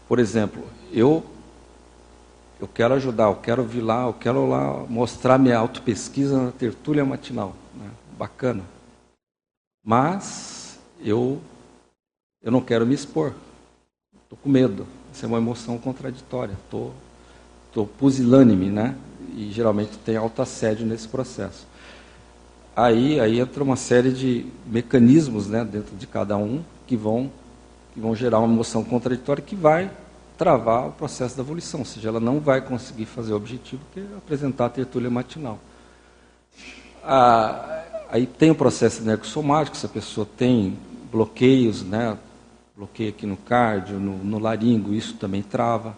Por exemplo, eu eu quero ajudar, eu quero vir lá, eu quero lá mostrar minha autopesquisa na tertúlia matinal. Né? Bacana. Mas eu, eu não quero me expor. Estou com medo. Isso é uma emoção contraditória. Estou tô, tô pusilânime, né? E geralmente tem assédio nesse processo. Aí, aí entra uma série de mecanismos né, dentro de cada um que vão, que vão gerar uma emoção contraditória que vai travar o processo da evolução, ou seja, ela não vai conseguir fazer o objetivo que é apresentar a tertúlia matinal. Ah, Aí tem o processo energossomático, se a pessoa tem bloqueios, né, bloqueio aqui no cardio, no, no laringo, isso também trava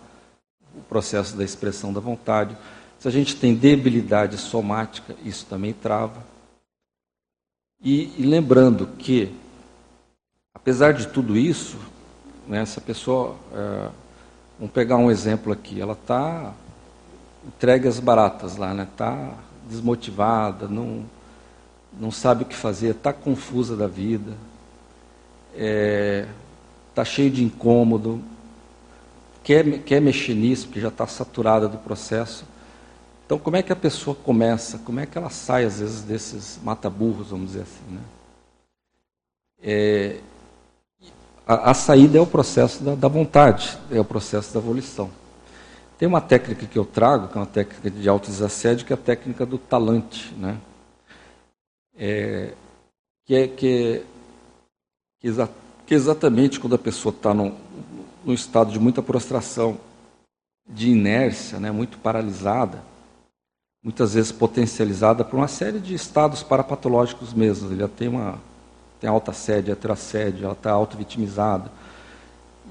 o processo da expressão da vontade. Se a gente tem debilidade somática, isso também trava. E, e lembrando que, apesar de tudo isso, né, essa pessoa, é, vamos pegar um exemplo aqui, ela está entregue às baratas lá, né, está desmotivada, não não sabe o que fazer, está confusa da vida. é, tá cheio de incômodo, quer, quer mexer nisso, porque já está saturada do processo. Então, como é que a pessoa começa? Como é que ela sai, às vezes, desses mata-burros, vamos dizer assim? Né? É, a, a, saída é o processo da, da, vontade, é o processo da volição. Tem uma técnica que eu trago, que é uma técnica de autodesassédio, que é a técnica do talante. Né? É, que, é, que, é, que, exa, que exatamente quando a pessoa está num, num estado de muita prostração, de inércia, né, muito paralisada, muitas vezes potencializada por uma série de estados parapatológicos mesmo. Ele já tem uma tem alta sede, heterassédio, ela está auto-vitimizada.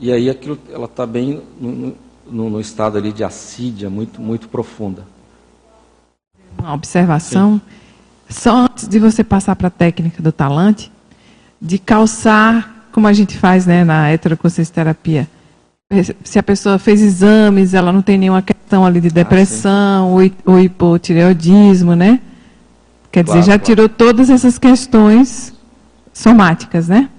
E aí aquilo, ela está bem no, no, no, estado ali de assídia muito, muito profunda. Uma observação, Sim. só antes de você passar para a técnica do talante, de calçar, como a gente faz né, na heteroconsciência terapia, se a pessoa fez exames, ela não tem nenhuma questão ali de ah, depressão ah, ou, hipotireoidismo, né? Quer claro, dizer, já claro. tirou todas essas questões somáticas, né?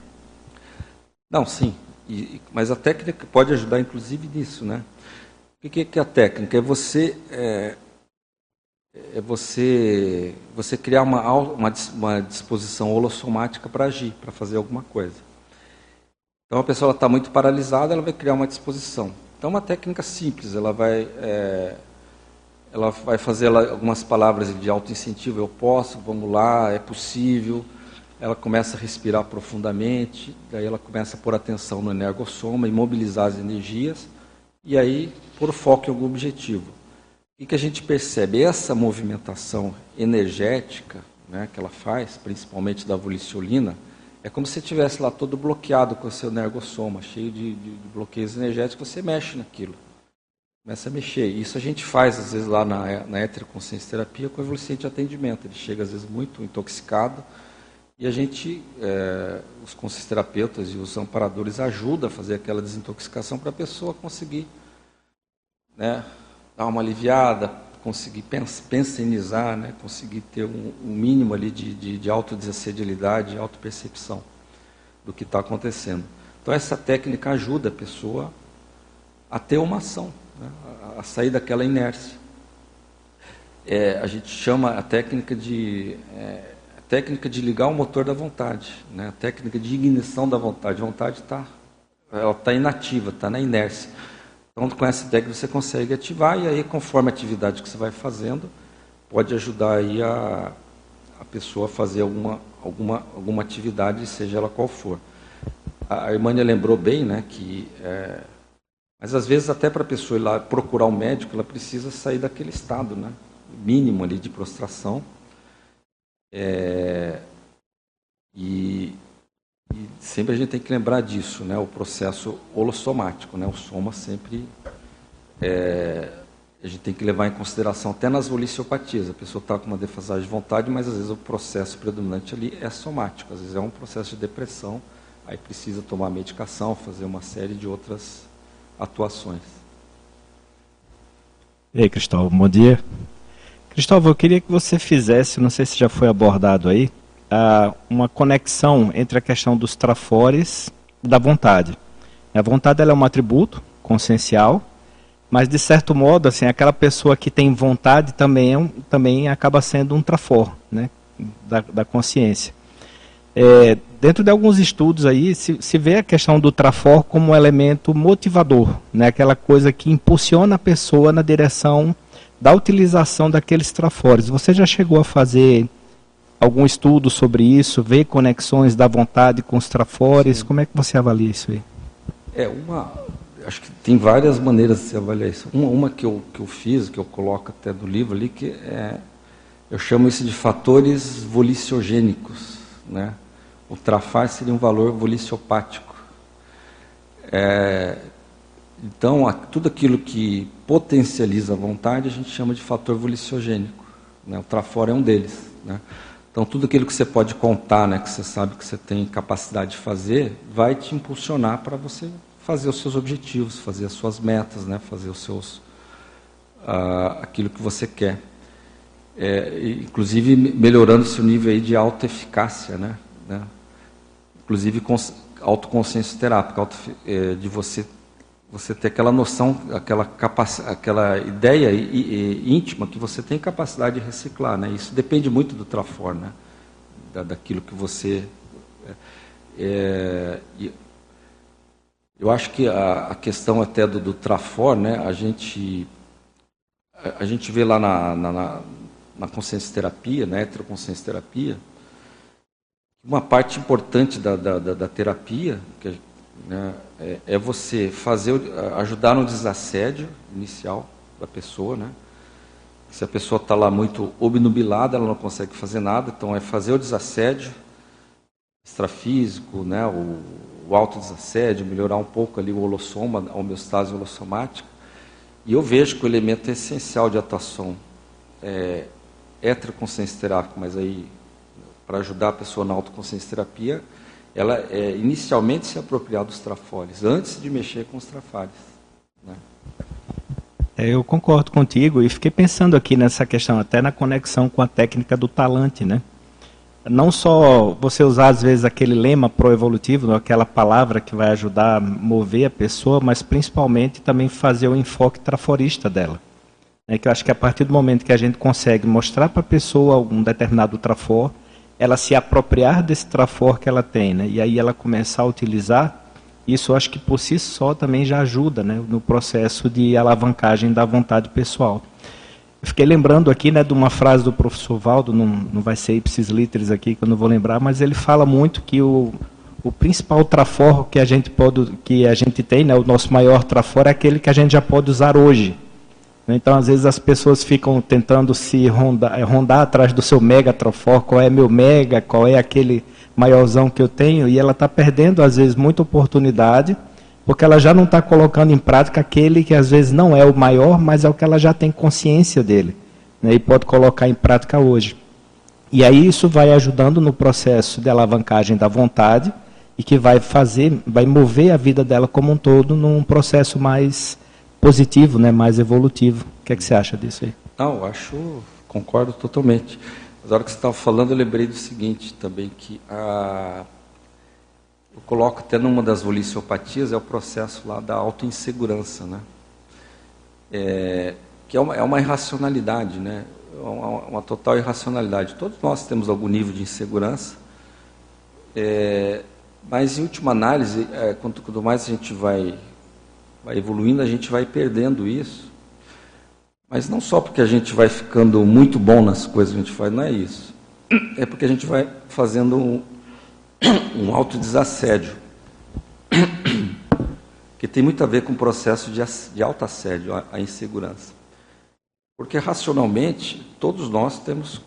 Não, sim. E, mas a técnica pode ajudar, inclusive, nisso, né? O que, que é a técnica? É você é, é você você criar uma, uma, uma disposição holossomática para agir, para fazer alguma coisa. Então a pessoa está muito paralisada, ela vai criar uma disposição. Então uma técnica simples, ela vai é, ela vai fazer algumas palavras de auto incentivo, eu posso, vamos lá, é possível. Ela começa a respirar profundamente, daí ela começa a pôr atenção no energossoma, imobilizar as energias e aí pôr foco em algum objetivo. O que a gente percebe? Essa movimentação energética né, que ela faz, principalmente da voliciolina, é como se estivesse lá todo bloqueado com o seu nergossoma, cheio de, de, de, bloqueios energéticos, você mexe naquilo. Começa a mexer. Isso a gente faz, às vezes, lá na, na heteroconsciência terapia com o evolucente de atendimento. Ele chega, às vezes, muito intoxicado e a gente, é, os terapeutas e os amparadores ajudam a fazer aquela desintoxicação para a pessoa conseguir né, dar uma aliviada, conseguir pensionizar, né, conseguir ter um, um mínimo ali de, de, de autodesassedialidade, autopercepção do que está acontecendo. Então essa técnica ajuda a pessoa a ter uma ação, né, a, a, sair daquela inércia. É, a gente chama a técnica de é, técnica de ligar o motor da vontade, né, a técnica de ignição da vontade. A vontade está ela está inativa, está na inércia. Então, com essa técnica você consegue ativar e aí, conforme a atividade que você vai fazendo, pode ajudar aí a, a pessoa a fazer alguma, alguma, alguma atividade, seja ela qual for. A Irmânia lembrou bem, né, que... É, mas às vezes até para a pessoa ir lá procurar um médico, ela precisa sair daquele estado, né, mínimo ali de prostração. É, e, e sempre a gente tem que lembrar disso, né? O processo holossomático, né? O soma sempre é, a gente tem que levar em consideração até nas voliciopatias. A pessoa está com uma defasagem de vontade, mas às vezes o processo predominante ali é somático. Às vezes é um processo de depressão, aí precisa tomar medicação, fazer uma série de outras atuações. E aí, Cristóvão, bom dia. Cristóvão, eu queria que você fizesse, não sei se já foi abordado aí, uh, uma conexão entre a questão dos trafores e da vontade. A vontade é um atributo consciencial, mas de certo modo, assim, aquela pessoa que tem vontade também, é um, também acaba sendo um trafor, né, da, da consciência. É, dentro de alguns estudos aí se, se vê a questão do trafor como um elemento motivador, né, aquela coisa que impulsiona a pessoa na direção da utilização daqueles trafores. Você já chegou a fazer algum estudo sobre isso, ver conexões da vontade com os trafores? Sim. Como é que você avalia isso aí? É uma, acho que tem várias maneiras de se avaliar isso. Uma, uma que, eu, que eu fiz, que eu coloco até do livro ali, que é, eu chamo isso de fatores voliciogênicos, né? O trafar seria um valor voliciopático. É, então, a, tudo aquilo que potencializa a vontade, a gente chama de fator voliciogênico. Né? O trafor é um deles. Né? Então, tudo aquilo que você pode contar, né, que você sabe que você tem capacidade de fazer, vai te impulsionar para você fazer os seus objetivos, fazer as suas metas, né, fazer os seus uh, aquilo que você quer. É, inclusive melhorando seu nível aí de autoeficácia, né, né? Inclusive autoconsciência terápica, auto, é, de você você ter aquela noção, aquela, aquela ideia íntima que você tem capacidade de reciclar. Né? Isso depende muito do trafor, né? da, daquilo que você. É, é eu acho que a, a, questão até do, do trafor, né? a, gente, a, a gente vê lá na, na, na consciência terapia, na heteroconsciência terapia, uma parte importante da, da, da, da terapia, que né, é, é, você fazer, ajudar no desassédio inicial da pessoa, né? Se a pessoa está lá muito obnubilada, ela não consegue fazer nada, então é fazer o desassédio extrafísico, né? O, o autodesassédio, melhorar um pouco ali o holossoma, a homeostase holossomática. E eu vejo que o elemento essencial de atuação é heteroconsciência terápica, mas aí para ajudar a pessoa na autoconsciência terapia ela é, inicialmente se apropriar dos trafores, antes de mexer com os trafares. Né? É, eu concordo contigo e fiquei pensando aqui nessa questão, até na conexão com a técnica do talante, né? Não só você usar às vezes aquele lema pro-evolutivo, aquela palavra que vai ajudar a mover a pessoa, mas principalmente também fazer o enfoque traforista dela. É que eu acho que a partir do momento que a gente consegue mostrar para a pessoa algum determinado trafor, ela se apropriar desse trafor que ela tem, né? E aí ela começar a utilizar, isso eu acho que por si só também já ajuda, né, no processo de alavancagem da vontade pessoal. Eu fiquei lembrando aqui, né, de uma frase do professor Valdo, não, não vai ser ipsis literis aqui que eu não vou lembrar, mas ele fala muito que o, o principal trafor que a gente pode, que a gente tem, né, o nosso maior trafor é aquele que a gente já pode usar hoje. Então, às vezes, as pessoas ficam tentando se rondar, eh, rondar atrás do seu mega trofor, qual é meu mega, qual é aquele maiorzão que eu tenho, e ela está perdendo, às vezes, muita oportunidade, porque ela já não está colocando em prática aquele que, às vezes, não é o maior, mas é o que ela já tem consciência dele, né, e pode colocar em prática hoje. E aí isso vai ajudando no processo de alavancagem da vontade, e que vai fazer, vai mover a vida dela como um todo num processo mais positivo, né, mais evolutivo. O que, é que você acha disso aí? Não, eu acho, concordo totalmente. Mas na hora que você estava falando, eu lembrei do seguinte também, que a, eu coloco até numa das voliciopatias, é o processo lá da autoinsegurança, né? É, que é uma, é uma irracionalidade, né? É uma, uma, total irracionalidade. Todos nós temos algum nível de insegurança, é, mas em última análise, é, quanto, quanto mais a gente vai vai evoluindo, a gente vai perdendo isso. Mas não só porque a gente vai ficando muito bom nas coisas que a gente faz, não é isso. É porque a gente vai fazendo um, um autodesassédio. Que tem muito a ver com o processo de, de autoassédio, a, a insegurança. Porque racionalmente, todos nós temos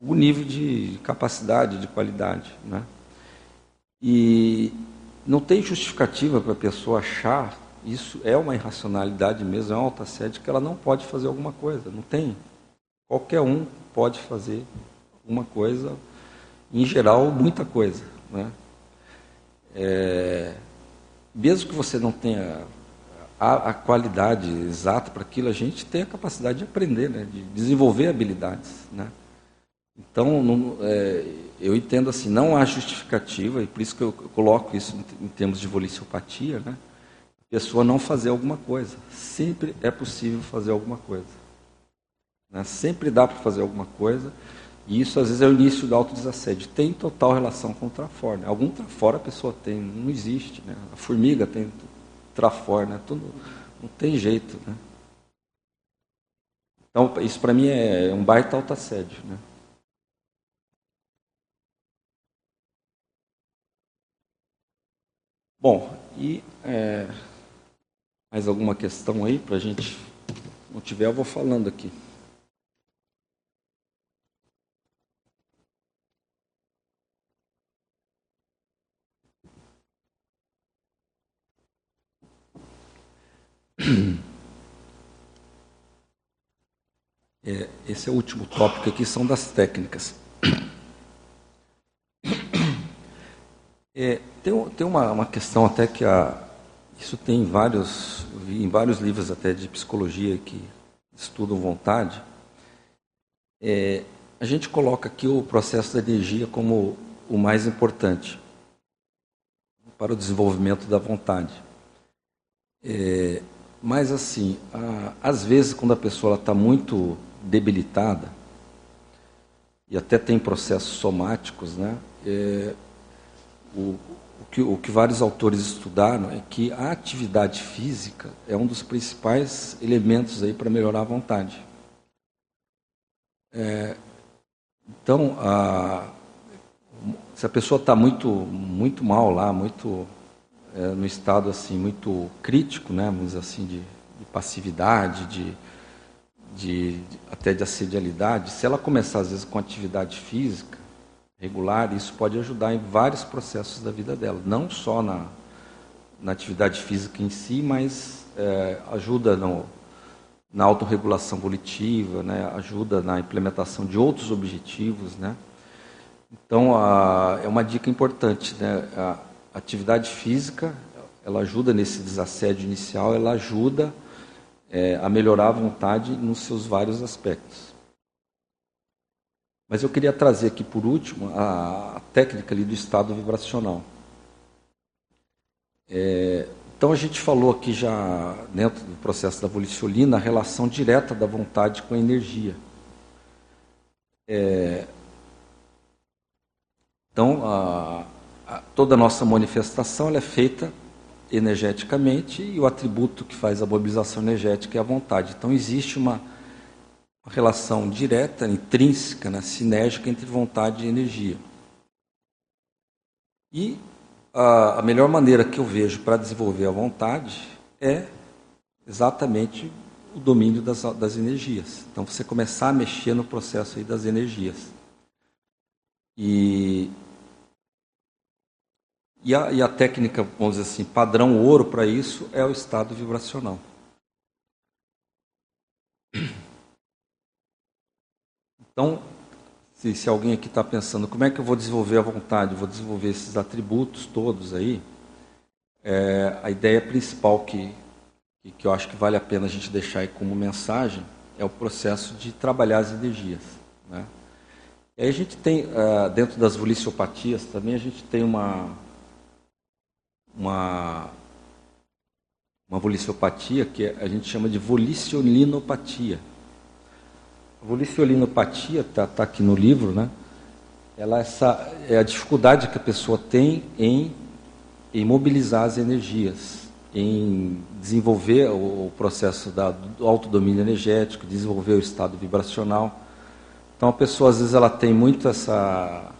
o nível de capacidade, de qualidade. Né? E não tem justificativa para a pessoa achar isso é uma irracionalidade mesmo, é uma autoassédio que ela não pode fazer alguma coisa, não tem. Qualquer um pode fazer uma coisa, em geral, muita coisa. Né? É, mesmo que você não tenha a, a qualidade exata para aquilo, a gente tem a capacidade de aprender, né? de desenvolver habilidades. Né? Então, não, é, eu entendo assim, não há justificativa, e por isso que eu coloco isso em, em termos de voliciopatia, né? Pessoa não fazer alguma coisa. Sempre é possível fazer alguma coisa. Né? Sempre dá para fazer alguma coisa. E isso, às vezes, é o início do autodesassédio. Tem total relação com o trafor. Né? Algum trafor a pessoa tem, não existe. Né? A formiga tem trafor, né? Tudo, não tem jeito. Né? Então, isso para mim é um baita autoassédio. Né? Bom, e é, mais alguma questão aí para a gente? Não tiver, eu vou falando aqui. É, esse é o último tópico aqui, são das técnicas. É, tem tem uma, uma questão até que a, isso tem vários, em vários livros até de psicologia que estudam vontade. É, a gente coloca aqui o processo da energia como o mais importante. para o desenvolvimento da vontade. É, mas assim, a, às vezes quando a pessoa está muito debilitada, e até tem processos somáticos, né? É, o, que, o que vários autores estudaram é que a atividade física é um dos principais elementos aí para melhorar a vontade. É, então, a, se a pessoa está muito, muito mal lá, muito é, no estado assim muito crítico, né, vamos assim, de, de passividade, de, de, até de assedialidade, se ela começar às vezes com atividade física regular, isso pode ajudar em vários processos da vida dela, não só na, na atividade física em si, mas é, ajuda no, na autorregulação volitiva, né, ajuda na implementação de outros objetivos, né. Então, a, é uma dica importante, né, a atividade física, ela ajuda nesse desassédio inicial, ela ajuda é, a melhorar a vontade nos seus vários aspectos. Mas eu queria trazer aqui, por último, a, a técnica ali do estado vibracional. É, então, a gente falou aqui já, dentro do processo da voliciolina, a relação direta da vontade com a energia. É, então, a, a, toda a nossa manifestação é feita energeticamente e o atributo que faz a mobilização energética é a vontade. Então existe uma, uma relação direta, intrínseca, né, sinérgica entre vontade e energia. E a, a melhor maneira que eu vejo para desenvolver a vontade é exatamente o domínio das, das energias. Então você começar a mexer no processo aí das energias. E e a, e a técnica, vamos dizer assim, padrão ouro para isso é o estado vibracional. Então, se, se alguém aqui está pensando como é que eu vou desenvolver a vontade, vou desenvolver esses atributos todos aí, é, a ideia principal que, que, eu acho que vale a pena a gente deixar aí como mensagem é o processo de trabalhar as energias. Né? E aí a gente tem, uh, dentro das voliciopatias também, a gente tem uma, uma, uma voliciopatia que a gente chama de volicioninopatia. A volicioninopatia, está tá aqui no livro, né? Ela essa, é a dificuldade que a pessoa tem em, em mobilizar as energias, em desenvolver o, o processo da, do autodomínio energético, desenvolver o estado vibracional. Então a pessoa às vezes ela tem muito essa.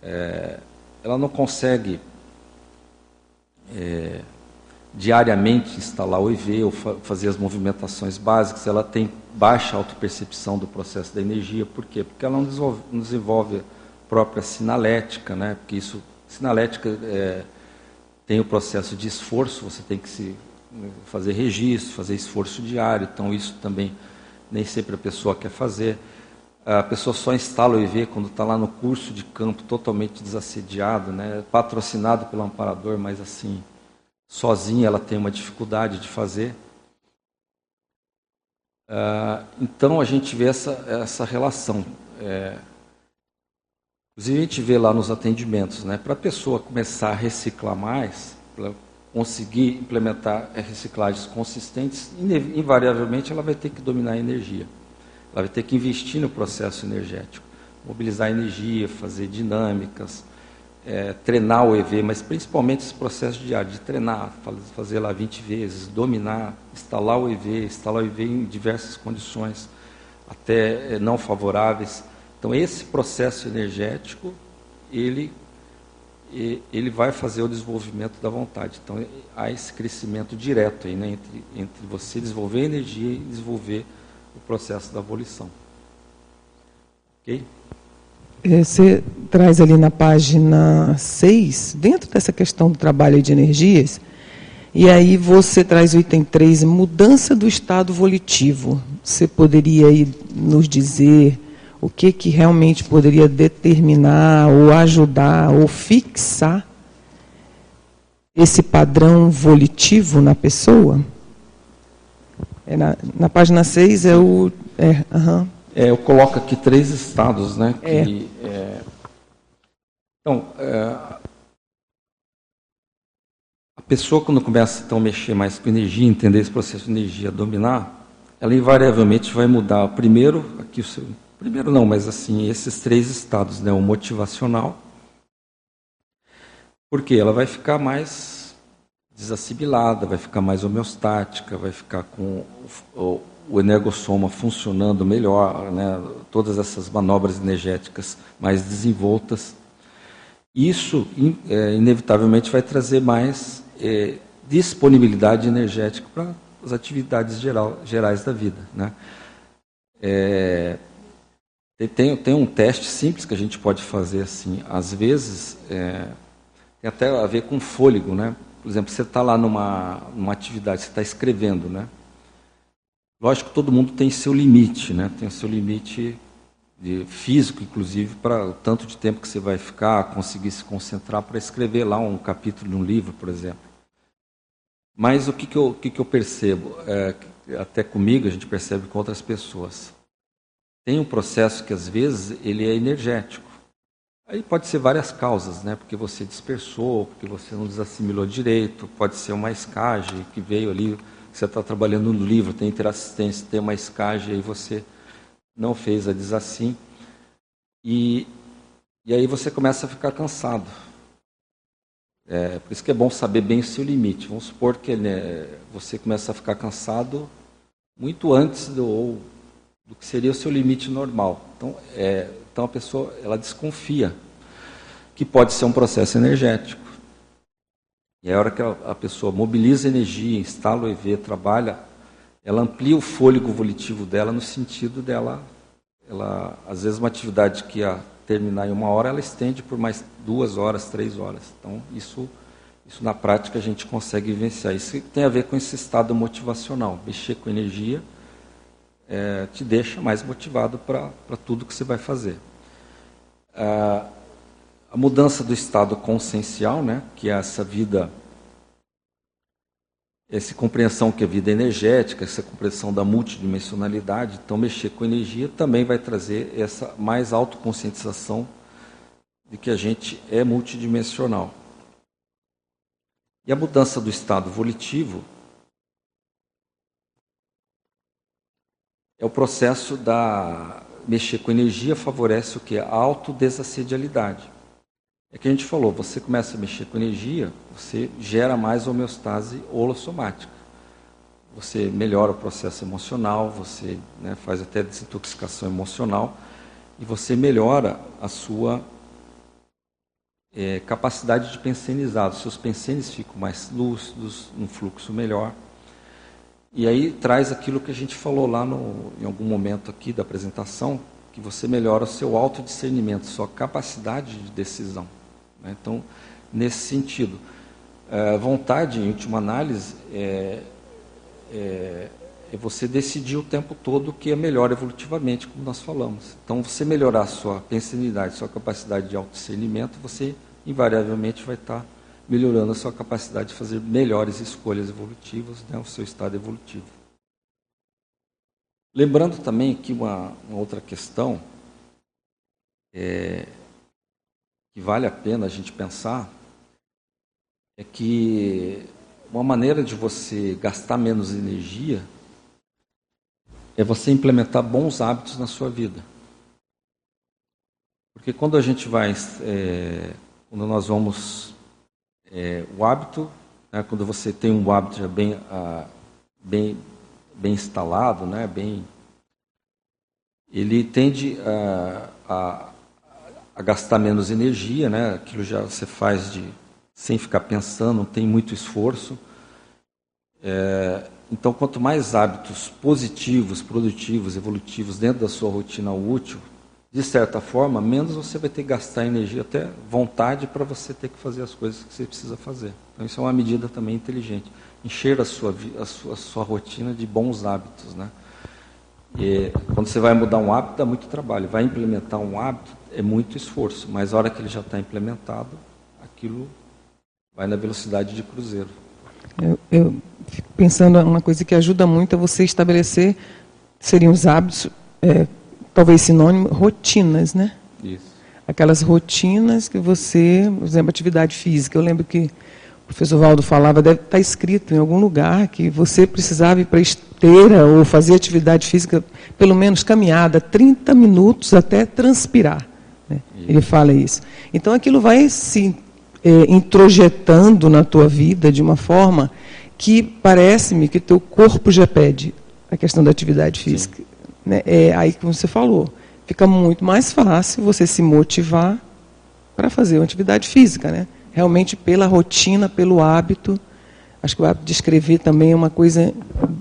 É, ela não consegue é, diariamente instalar o IV ou fa fazer as movimentações básicas, ela tem baixa autopercepção do processo da energia. Por quê? Porque ela não desenvolve, não desenvolve própria sinalética, né? porque isso, sinalética é, tem o processo de esforço, você tem que se fazer registro, fazer esforço diário, então isso também nem sempre a pessoa quer fazer. A pessoa só instala o IV quando está lá no curso de campo totalmente desassediado, né? patrocinado pelo amparador, mas assim, sozinha ela tem uma dificuldade de fazer. Uh, então a gente vê essa, essa relação. É, inclusive a gente vê lá nos atendimentos, né? para a pessoa começar a reciclar mais, para conseguir implementar reciclagens consistentes, invariavelmente ela vai ter que dominar a energia. Ela vai ter que investir no processo energético, mobilizar energia, fazer dinâmicas, é, treinar o EV, mas principalmente esse processo diário de treinar, fazer lá 20 vezes, dominar, instalar o EV, instalar o EV em diversas condições, até é, não favoráveis. Então esse processo energético, ele ele vai fazer o desenvolvimento da vontade. Então há esse crescimento direto aí, né, entre, entre você desenvolver energia e desenvolver o processo da abolição. Ok? É, você traz ali na página 6, dentro dessa questão do trabalho de energias, e aí você traz o item 3, mudança do estado volitivo. Você poderia nos dizer o que, que realmente poderia determinar, ou ajudar, ou fixar esse padrão volitivo na pessoa? É na, na página 6 é o. É, uhum. É, eu coloco aqui três estados, né? Que, é. é então, é, pessoa, quando começa então, a mexer mais com energia, entender esse processo de energia, dominar, ela invariavelmente vai mudar. Primeiro, aqui o seu, primeiro não, mas assim, esses três estados, né? O motivacional, porque ela vai ficar mais desassimilada, vai ficar mais homeostática, vai ficar com o, o energossoma funcionando melhor, né? todas essas manobras energéticas mais desenvoltas. Isso, é, inevitavelmente, vai trazer mais é, disponibilidade energética para as atividades geral, gerais da vida. Né? É, tem, tem um teste simples que a gente pode fazer assim. Às vezes, é, tem até a ver com fôlego. Né? Por exemplo, você está lá numa, numa atividade, você está escrevendo. Né? Lógico que todo mundo tem seu limite, né? tem seu limite físico, inclusive, para o tanto de tempo que você vai ficar, conseguir se concentrar para escrever lá um capítulo de um livro, por exemplo. Mas o que, que, eu, o que, que eu percebo? É, até comigo, a gente percebe com outras pessoas. Tem um processo que, às vezes, ele é energético. Aí pode ser várias causas, né? Porque você dispersou, porque você não desassimilou direito, pode ser uma escagem que veio ali, você está trabalhando no livro, tem interassistência, tem uma escagem, aí você não fez a desassim. E, e aí você começa a ficar cansado. É, por isso que é bom saber bem o seu limite. Vamos supor que né, você começa a ficar cansado muito antes do, do que seria o seu limite normal. Então, é, então a pessoa ela desconfia que pode ser um processo energético. E a hora que a, pessoa mobiliza energia, instala o EV, trabalha, ela amplia o fôlego volitivo dela no sentido dela, ela, às vezes uma atividade que ia terminar em uma hora, ela estende por mais duas horas, três horas. Então, isso, isso na prática a gente consegue vivenciar. Isso tem a ver com esse estado motivacional. Mexer com energia é, te deixa mais motivado para tudo que você vai fazer. A mudança do estado consciencial, né, que é essa vida essa compreensão que a vida é energética, essa compreensão da multidimensionalidade, então mexer com energia também vai trazer essa mais autoconscientização de que a gente é multidimensional. E a mudança do estado volitivo é o processo da mexer com energia favorece o que? A autodesassedialidade. É que a gente falou, você começa a mexer com energia, você gera mais homeostase holossomática. Você melhora o processo emocional, você né, faz até desintoxicação emocional e você melhora a sua é, capacidade de pensenizar. Os seus pensenes ficam mais lúcidos, um fluxo melhor. E aí traz aquilo que a gente falou lá no, em algum momento aqui da apresentação, que você melhora o seu autodiscernimento, sua capacidade de decisão. Né? Então, nesse sentido, a vontade, em última análise, é, é, é, você decidir o tempo todo o que é melhor evolutivamente, como nós falamos. Então, você melhorar a sua pensanidade, sua capacidade de autodiscernimento, você invariavelmente vai estar melhorando a sua capacidade de fazer melhores escolhas evolutivas, né, o seu estado evolutivo. Lembrando também que uma, uma outra questão é, que vale a pena a gente pensar é que uma maneira de você gastar menos energia é você implementar bons hábitos na sua vida. Porque quando a gente vai, é, quando nós vamos, é, o hábito, né, quando você tem um hábito já bem, ah, bem, bem instalado, né, bem, ele tende a, a a gastar menos energia, né? Aquilo já você faz de sem ficar pensando, não tem muito esforço. É, então, quanto mais hábitos positivos, produtivos, evolutivos dentro da sua rotina útil, de certa forma, menos você vai ter que gastar energia, até vontade para você ter que fazer as coisas que você precisa fazer. Então, isso é uma medida também inteligente. Encher a sua, a sua, a sua rotina de bons hábitos, né? E quando você vai mudar um hábito, dá muito trabalho. Vai implementar um hábito, é muito esforço, mas a hora que ele já está implementado, aquilo vai na velocidade de cruzeiro. Eu, eu fico pensando uma coisa que ajuda muito é você estabelecer, seriam os hábitos, é, talvez sinônimo, rotinas, né? Isso. Aquelas rotinas que você, por exemplo, atividade física. Eu lembro que o professor Valdo falava, deve estar escrito em algum lugar que você precisava ir para esteira ou fazer atividade física, pelo menos caminhada, 30 minutos até transpirar. Né? Ele fala isso. Então aquilo vai se é, introjetando na tua vida de uma forma que parece-me que teu corpo já pede a questão da atividade física. Né? É aí que você falou. Fica muito mais fácil você se motivar para fazer uma atividade física, né? Realmente pela rotina, pelo hábito. Acho que o hábito de escrever também é uma coisa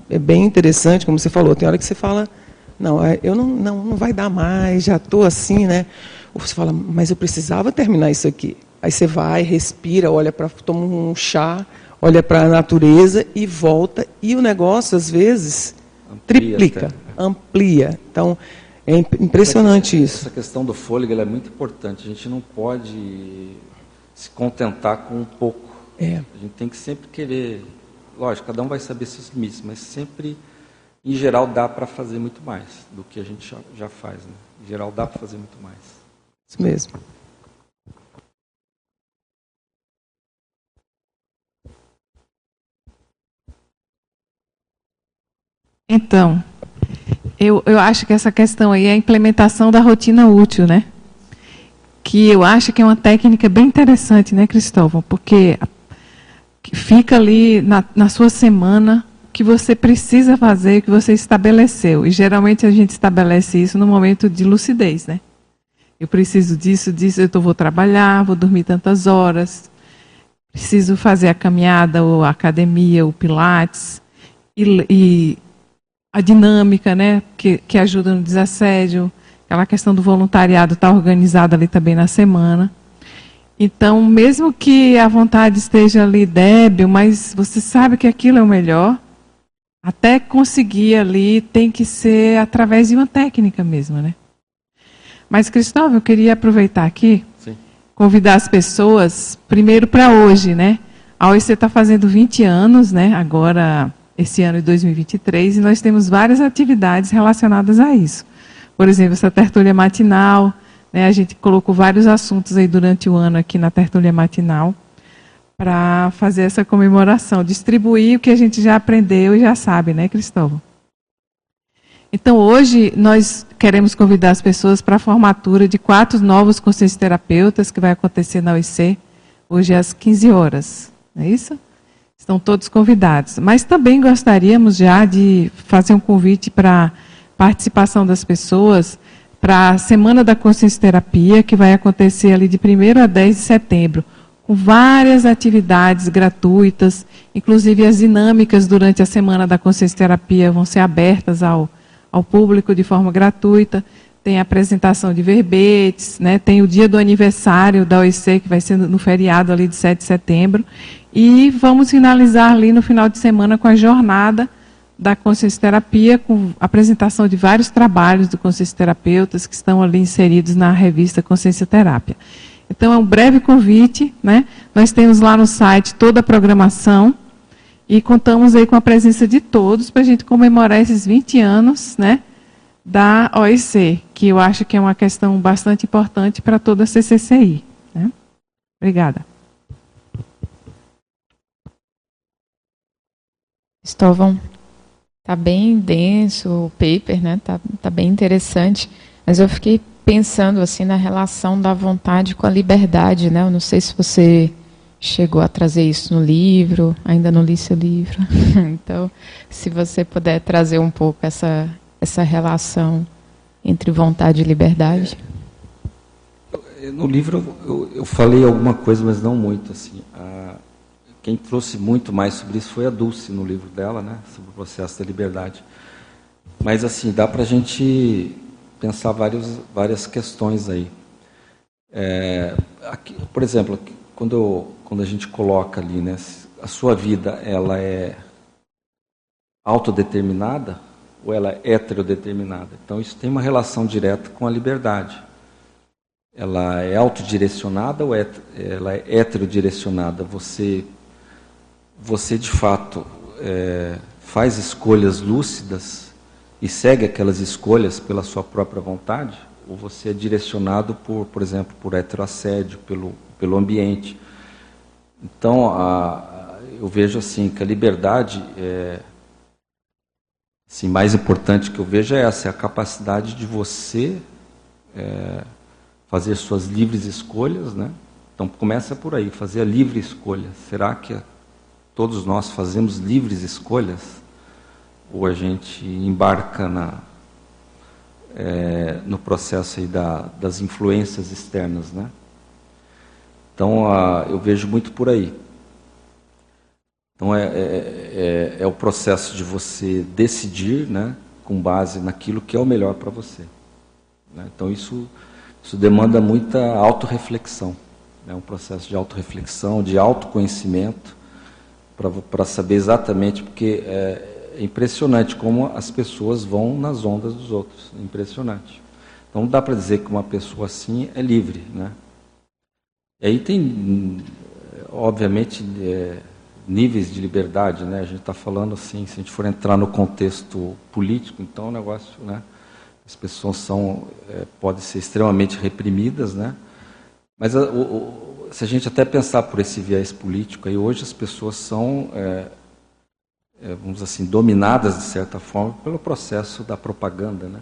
é bem interessante, como você falou. Tem hora que você fala, não, é, eu não, não, não vai dar mais, já estou assim, né? Ou você fala, mas eu precisava terminar isso aqui. Aí você vai, respira, olha para, toma um chá, olha para a natureza e volta. E o negócio, às vezes, amplia triplica, até. amplia. Então, é impressionante essa, isso. Essa questão do fôlego é muito importante. A gente não pode se contentar com um pouco. É. A gente tem que sempre querer. Lógico, cada um vai saber seus limites, mas sempre, em geral, dá para fazer muito mais do que a gente já, já faz. Né? Em geral, dá para fazer muito mais. Isso mesmo. Então, eu, eu acho que essa questão aí é a implementação da rotina útil, né? Que eu acho que é uma técnica bem interessante, né, Cristóvão? Porque fica ali na, na sua semana que você precisa fazer, que você estabeleceu. E geralmente a gente estabelece isso no momento de lucidez, né? Eu preciso disso, disso, eu vou trabalhar, vou dormir tantas horas, preciso fazer a caminhada, ou a academia, o pilates, e, e a dinâmica, né, que, que ajuda no desassédio, aquela questão do voluntariado está organizada ali também na semana. Então, mesmo que a vontade esteja ali débil, mas você sabe que aquilo é o melhor, até conseguir ali tem que ser através de uma técnica mesmo, né? Mas, Cristóvão, eu queria aproveitar aqui, Sim. convidar as pessoas, primeiro para hoje, né? A OEC está fazendo 20 anos, né? Agora esse ano de 2023 e nós temos várias atividades relacionadas a isso. Por exemplo, essa tertúlia matinal, né, a gente colocou vários assuntos aí durante o ano aqui na tertúlia matinal para fazer essa comemoração, distribuir o que a gente já aprendeu e já sabe, né, Cristóvão? Então, hoje, nós queremos convidar as pessoas para a formatura de quatro novos consciências terapeutas que vai acontecer na UIC, hoje às 15 horas. Não é isso? Estão todos convidados. Mas também gostaríamos já de fazer um convite para participação das pessoas para a Semana da Consciência Terapia, que vai acontecer ali de 1 a 10 de setembro, com várias atividades gratuitas, inclusive as dinâmicas durante a Semana da Consciência Terapia vão ser abertas ao, ao público de forma gratuita. Tem apresentação de verbetes, né? tem o dia do aniversário da OIC, que vai ser no feriado ali de 7 de setembro. E vamos finalizar ali no final de semana com a jornada da consciência terapia, com apresentação de vários trabalhos do consciência terapeutas que estão ali inseridos na revista Consciência Terapia. Então é um breve convite, né? Nós temos lá no site toda a programação e contamos aí com a presença de todos para a gente comemorar esses 20 anos, né? Da OIC, que eu acho que é uma questão bastante importante para toda a CCCI. Né? Obrigada. Cristóvão, tá bem denso o paper, né? Tá, tá bem interessante. Mas eu fiquei pensando assim na relação da vontade com a liberdade, né? Eu não sei se você chegou a trazer isso no livro, ainda não li seu livro. então, se você puder trazer um pouco essa essa relação entre vontade e liberdade. No livro eu, eu falei alguma coisa, mas não muito assim. A, quem trouxe muito mais sobre isso foi a Dulce no livro dela, né, sobre o processo da liberdade. Mas assim, dá para a gente pensar vários, várias questões aí. É, aqui, por exemplo, quando, eu, quando a gente coloca ali, né, a sua vida ela é autodeterminada ou ela é heterodeterminada? Então isso tem uma relação direta com a liberdade. Ela é autodirecionada ou é, ela é heterodirecionada? Você você de fato é, faz escolhas lúcidas e segue aquelas escolhas pela sua própria vontade? Ou você é direcionado por, por exemplo, por heteroassédio, pelo, pelo ambiente? Então, a, eu vejo assim que a liberdade é assim, mais importante que eu vejo é essa, é a capacidade de você é, fazer suas livres escolhas, né? Então começa por aí, fazer a livre escolha. Será que todos nós fazemos livres escolhas? Ou a gente embarca na, é, no processo da, das influências externas, né? Então a, eu vejo muito por aí. Então é, é, é, é, o processo de você decidir, né, com base naquilo que é o melhor para você. Né? Então isso, isso demanda muita autorreflexão. É né? um processo de autorreflexão, de autoconhecimento, para saber exatamente, porque é, é impressionante como as pessoas vão nas ondas dos outros. É impressionante. Então dá para dizer que uma pessoa assim é livre. Né? Aí tem, obviamente, é, níveis de liberdade, né? A gente está falando assim, se a gente for entrar no contexto político, então o negócio, né? As pessoas são, é, podem ser extremamente reprimidas, né? Mas a, o, se a gente até pensar por esse viés político, aí hoje as pessoas são, é, é, vamos assim, dominadas de certa forma pelo processo da propaganda, né?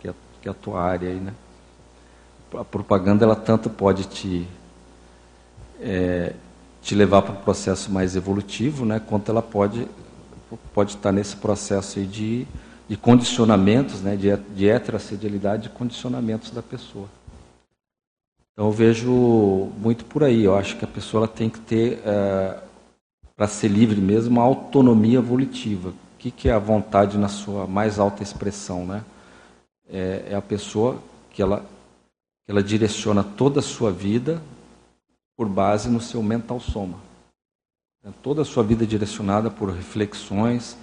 Que é, que é a tua área aí, né? A propaganda ela tanto pode te é, te levar para um processo mais evolutivo, né, quanto ela pode, pode estar nesse processo de, de condicionamentos, né, de, de de condicionamentos da pessoa. Então eu vejo muito por aí. Eu acho que a pessoa tem que ter, é, para ser livre mesmo, uma autonomia volitiva. O que, que é a vontade na sua mais alta expressão? Né? É, é a pessoa que ela, que ela direciona toda a sua vida por base no seu mental soma. É toda a sua vida direcionada por reflexões,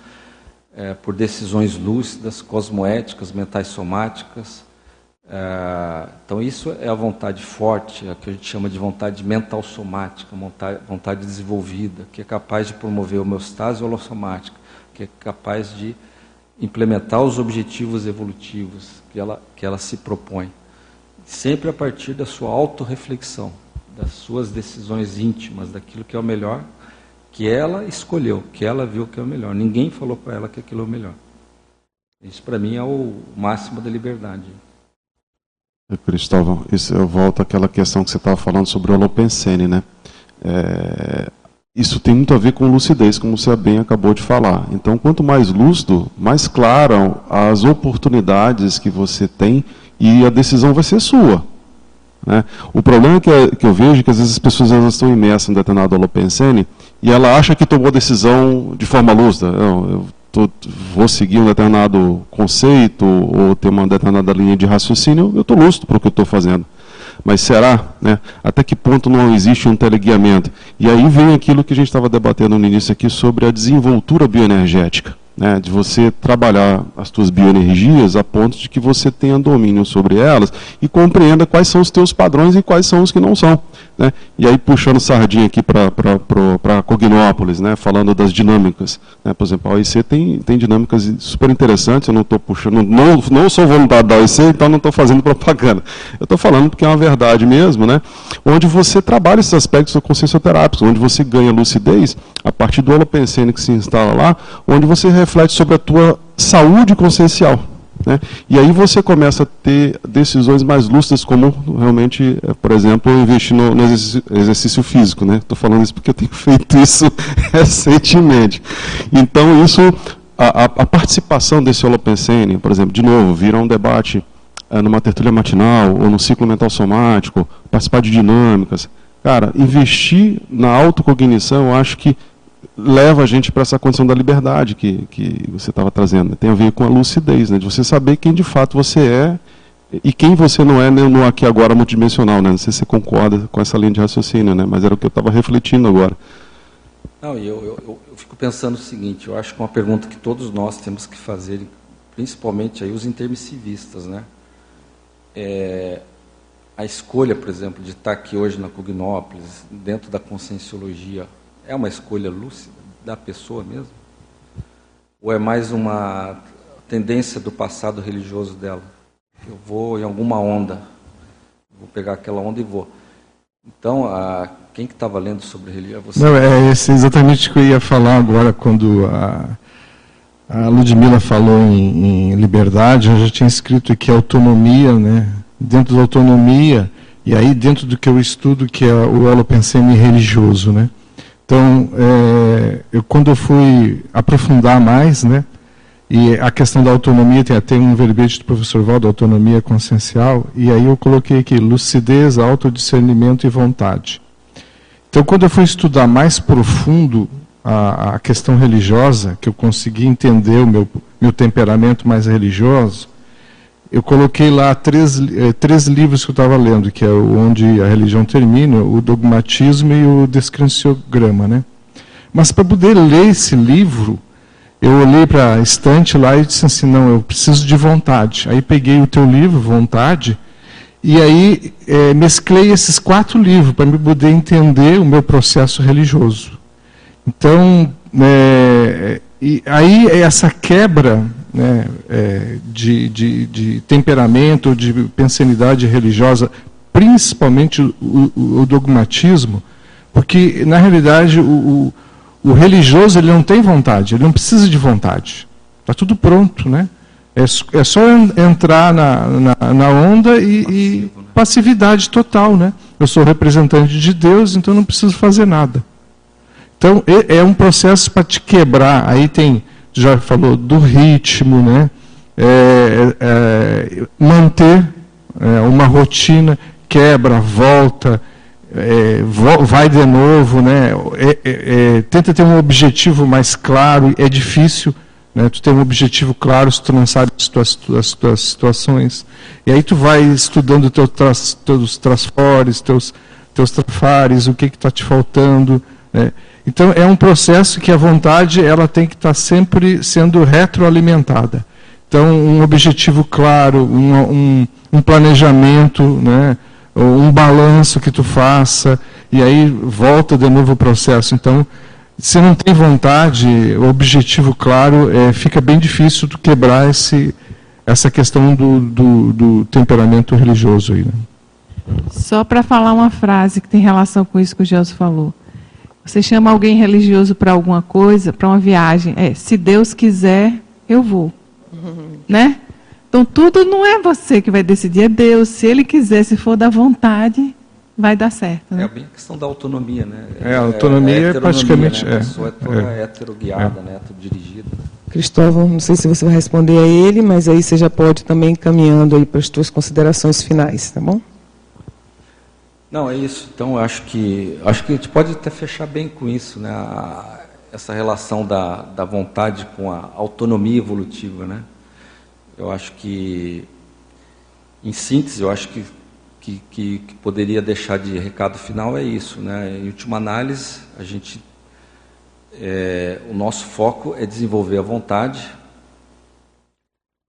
é, por decisões lúcidas, cosmoéticas, mentais somáticas. É, então, isso é a vontade forte, a que a gente chama de vontade mental somática, vontade, vontade desenvolvida, que é capaz de promover homeostase holossomática, que é capaz de implementar os objetivos evolutivos que ela, que ela se propõe. Sempre a partir da sua autorreflexão das suas decisões íntimas, daquilo que é o melhor, que ela escolheu, que ela viu que é o melhor. Ninguém falou para ela que aquilo é o melhor. Isso para mim é o máximo da liberdade. Cristóvão, isso, eu volto àquela questão que você estava falando sobre o Holopensene, né? É, isso tem muito a ver com lucidez, como você bem acabou de falar. Então, quanto mais lúcido, mais claras as oportunidades que você tem e a decisão vai ser sua. Né? O problema que, é, que, eu vejo é que às vezes as pessoas elas estão imersas em determinado holopensene e ela acha que tomou decisão de forma lúcida. Eu tô, vou seguir um determinado conceito ou ter uma determinada linha de raciocínio, eu estou lúcido para o que eu estou fazendo. Mas será? Né? Até que ponto não existe um teleguiamento? E aí vem aquilo que a gente estava debatendo no início aqui sobre a desenvoltura bioenergética né, de você trabalhar as suas bioenergias a ponto de que você tenha domínio sobre elas e compreenda quais são os teus padrões e quais são os que não são. Né? E aí, puxando sardinha aqui para Cognópolis, né? falando das dinâmicas. Né? Por exemplo, a OIC tem, tem dinâmicas super interessantes, eu não estou puxando, não, não sou voluntário da OIC, então não estou fazendo propaganda. Eu estou falando porque é uma verdade mesmo, né? onde você trabalha esses aspectos da consciência terápica, onde você ganha lucidez a partir do holopensene que se instala lá, onde você reflete sobre a tua saúde consciencial. Né? E aí você começa a ter decisões mais lúcidas, como realmente, eh, por exemplo, investir no, no exercício, físico. Estou né? falando isso porque eu tenho feito isso recentemente. Então, isso, a, a, participação desse Holopensene, por exemplo, de novo, vira um debate é, numa tertúlia matinal ou no ciclo mental somático, participar de dinâmicas. Cara, investir na autocognição, eu acho que leva a gente para essa condição da liberdade que, que você estava trazendo. Tem a ver com a lucidez, né? de você saber quem de fato você é e quem você não é né, no aqui agora multidimensional. Né? Não sei se você concorda com essa linha de raciocínio, né? mas era o que eu estava refletindo agora. Não, eu, eu, eu, fico pensando o seguinte, eu acho que é uma pergunta que todos nós temos que fazer, principalmente aí os intermissivistas, né? É, a escolha, por exemplo, de estar aqui hoje na Cognópolis, dentro da conscienciologia, é uma escolha lúcida da pessoa mesmo? Ou é mais uma tendência do passado religioso dela? Eu vou em alguma onda, vou pegar aquela onda e vou. Então, a, quem que estava lendo sobre religião? Você? Não, é esse exatamente o que eu ia falar agora quando a, a Ludmilla falou em, em liberdade. Eu já tinha escrito aqui autonomia, né? Dentro da autonomia e aí dentro do que eu estudo que é o holopensene religioso, né? Então, é, eu, quando eu fui aprofundar mais, né? E a questão da autonomia, tem até um verbete do professor Valdo, autonomia consciencial, e aí eu coloquei aqui lucidez, autodiscernimento e vontade. Então, quando eu fui estudar mais profundo a, a questão religiosa, que eu consegui entender o meu, meu temperamento mais religioso, eu coloquei lá três, eh, três livros que eu estava lendo, que é onde a religião termina, o dogmatismo e o descrenciograma, né? Mas para poder ler esse livro, eu olhei para a estante lá e disse assim, não, eu preciso de vontade. Aí peguei o teu livro, Vontade, e aí é, mesclei esses quatro livros para me poder entender o meu processo religioso. Então, é, e aí essa quebra né, é, de, de, de, temperamento, de pensanidade religiosa, principalmente o, o, o dogmatismo, porque na realidade o, o religioso ele não tem vontade, ele não precisa de vontade. Está tudo pronto, né? É, é só entrar na, na, na onda e, e, né? passividade total, né? Eu sou representante de Deus, então não preciso fazer nada. Então é um processo para te quebrar. Aí tem, já falou do ritmo, né? É, é, manter é, uma rotina, quebra, volta, é, vai de novo, né? É, é, tenta ter um objetivo mais claro, é difícil, né? Tu ter um objetivo claro se tu não sabe as tuas, as tuas situações. E aí tu vai estudando teu tras, teus trasfores, teus, teus trafares, o que está te faltando, né? Então é um processo que a vontade ela tem que estar tá sempre sendo retroalimentada. Então um objetivo claro, um, um, um planejamento, né? um balanço que tu faça, e aí volta de novo o processo. Então, se não tem vontade, objetivo claro, é, fica bem difícil tu quebrar esse, essa questão do, do, do temperamento religioso aí. Né? Só para falar uma frase que tem relação com isso que o Gelson falou. Você chama alguém religioso para alguma coisa, para uma viagem, é, se Deus quiser, eu vou. Uhum. Né? Então tudo não é você que vai decidir, é Deus. Se Ele quiser, se for da vontade, vai dar certo. Né? É bem a questão da autonomia, né? É, a autonomia é, é praticamente. Né? A pessoa é toda é. heteroguiada, é. né? Tudo dirigida. Cristóvão, não sei se você vai responder a ele, mas aí você já pode também caminhando aí para as suas considerações finais, tá bom? Não, é isso. Então, acho que acho que a gente pode até fechar bem com isso, né? A, essa relação da, da vontade com a autonomia evolutiva, né? Eu acho que, em síntese, eu acho que, que, que, que poderia deixar de recado final é isso. Né? Em última análise, a gente, é, o nosso foco é desenvolver a vontade,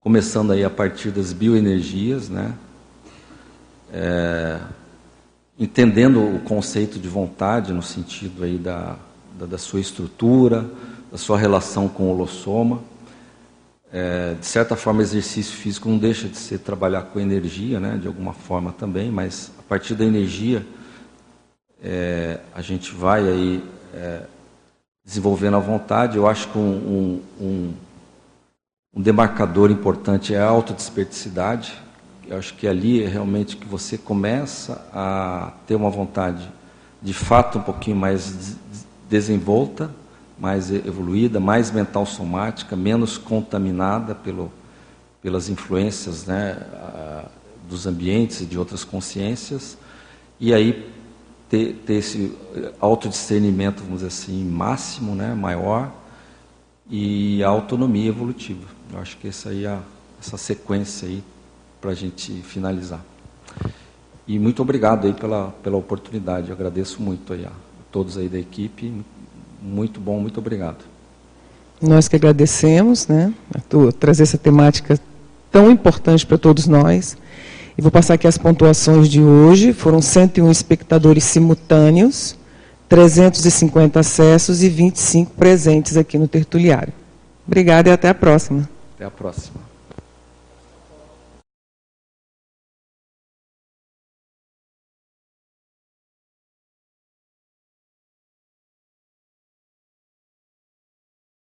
começando aí a partir das bioenergias, né? É, entendendo o conceito de vontade no sentido aí da, da, da sua estrutura, da sua relação com o holossoma. É, de certa forma, exercício físico não deixa de ser trabalhar com energia, né, de alguma forma também, mas a partir da energia é, a gente vai aí é, desenvolvendo a vontade. Eu acho que um, um, um demarcador importante é a autodesperticidade. Eu acho que ali é realmente que você começa a ter uma vontade de fato um pouquinho mais desenvolta, mais evoluída, mais mental somática, menos contaminada pelo, pelas influências né, dos ambientes e de outras consciências, e aí ter, ter esse autodiscernimento, vamos dizer assim, máximo, né, maior, e a autonomia evolutiva. Eu acho que essa aí é a, essa sequência aí para a gente finalizar. E muito obrigado aí pela, pela oportunidade. Eu agradeço muito aí a todos aí da equipe. Muito bom, muito obrigado. Nós que agradecemos, né, a trazer essa temática tão importante para todos nós. E vou passar aqui as pontuações de hoje. Foram 101 espectadores simultâneos, 350 acessos e 25 presentes aqui no tertuliário. Obrigada e até a próxima. Até a próxima.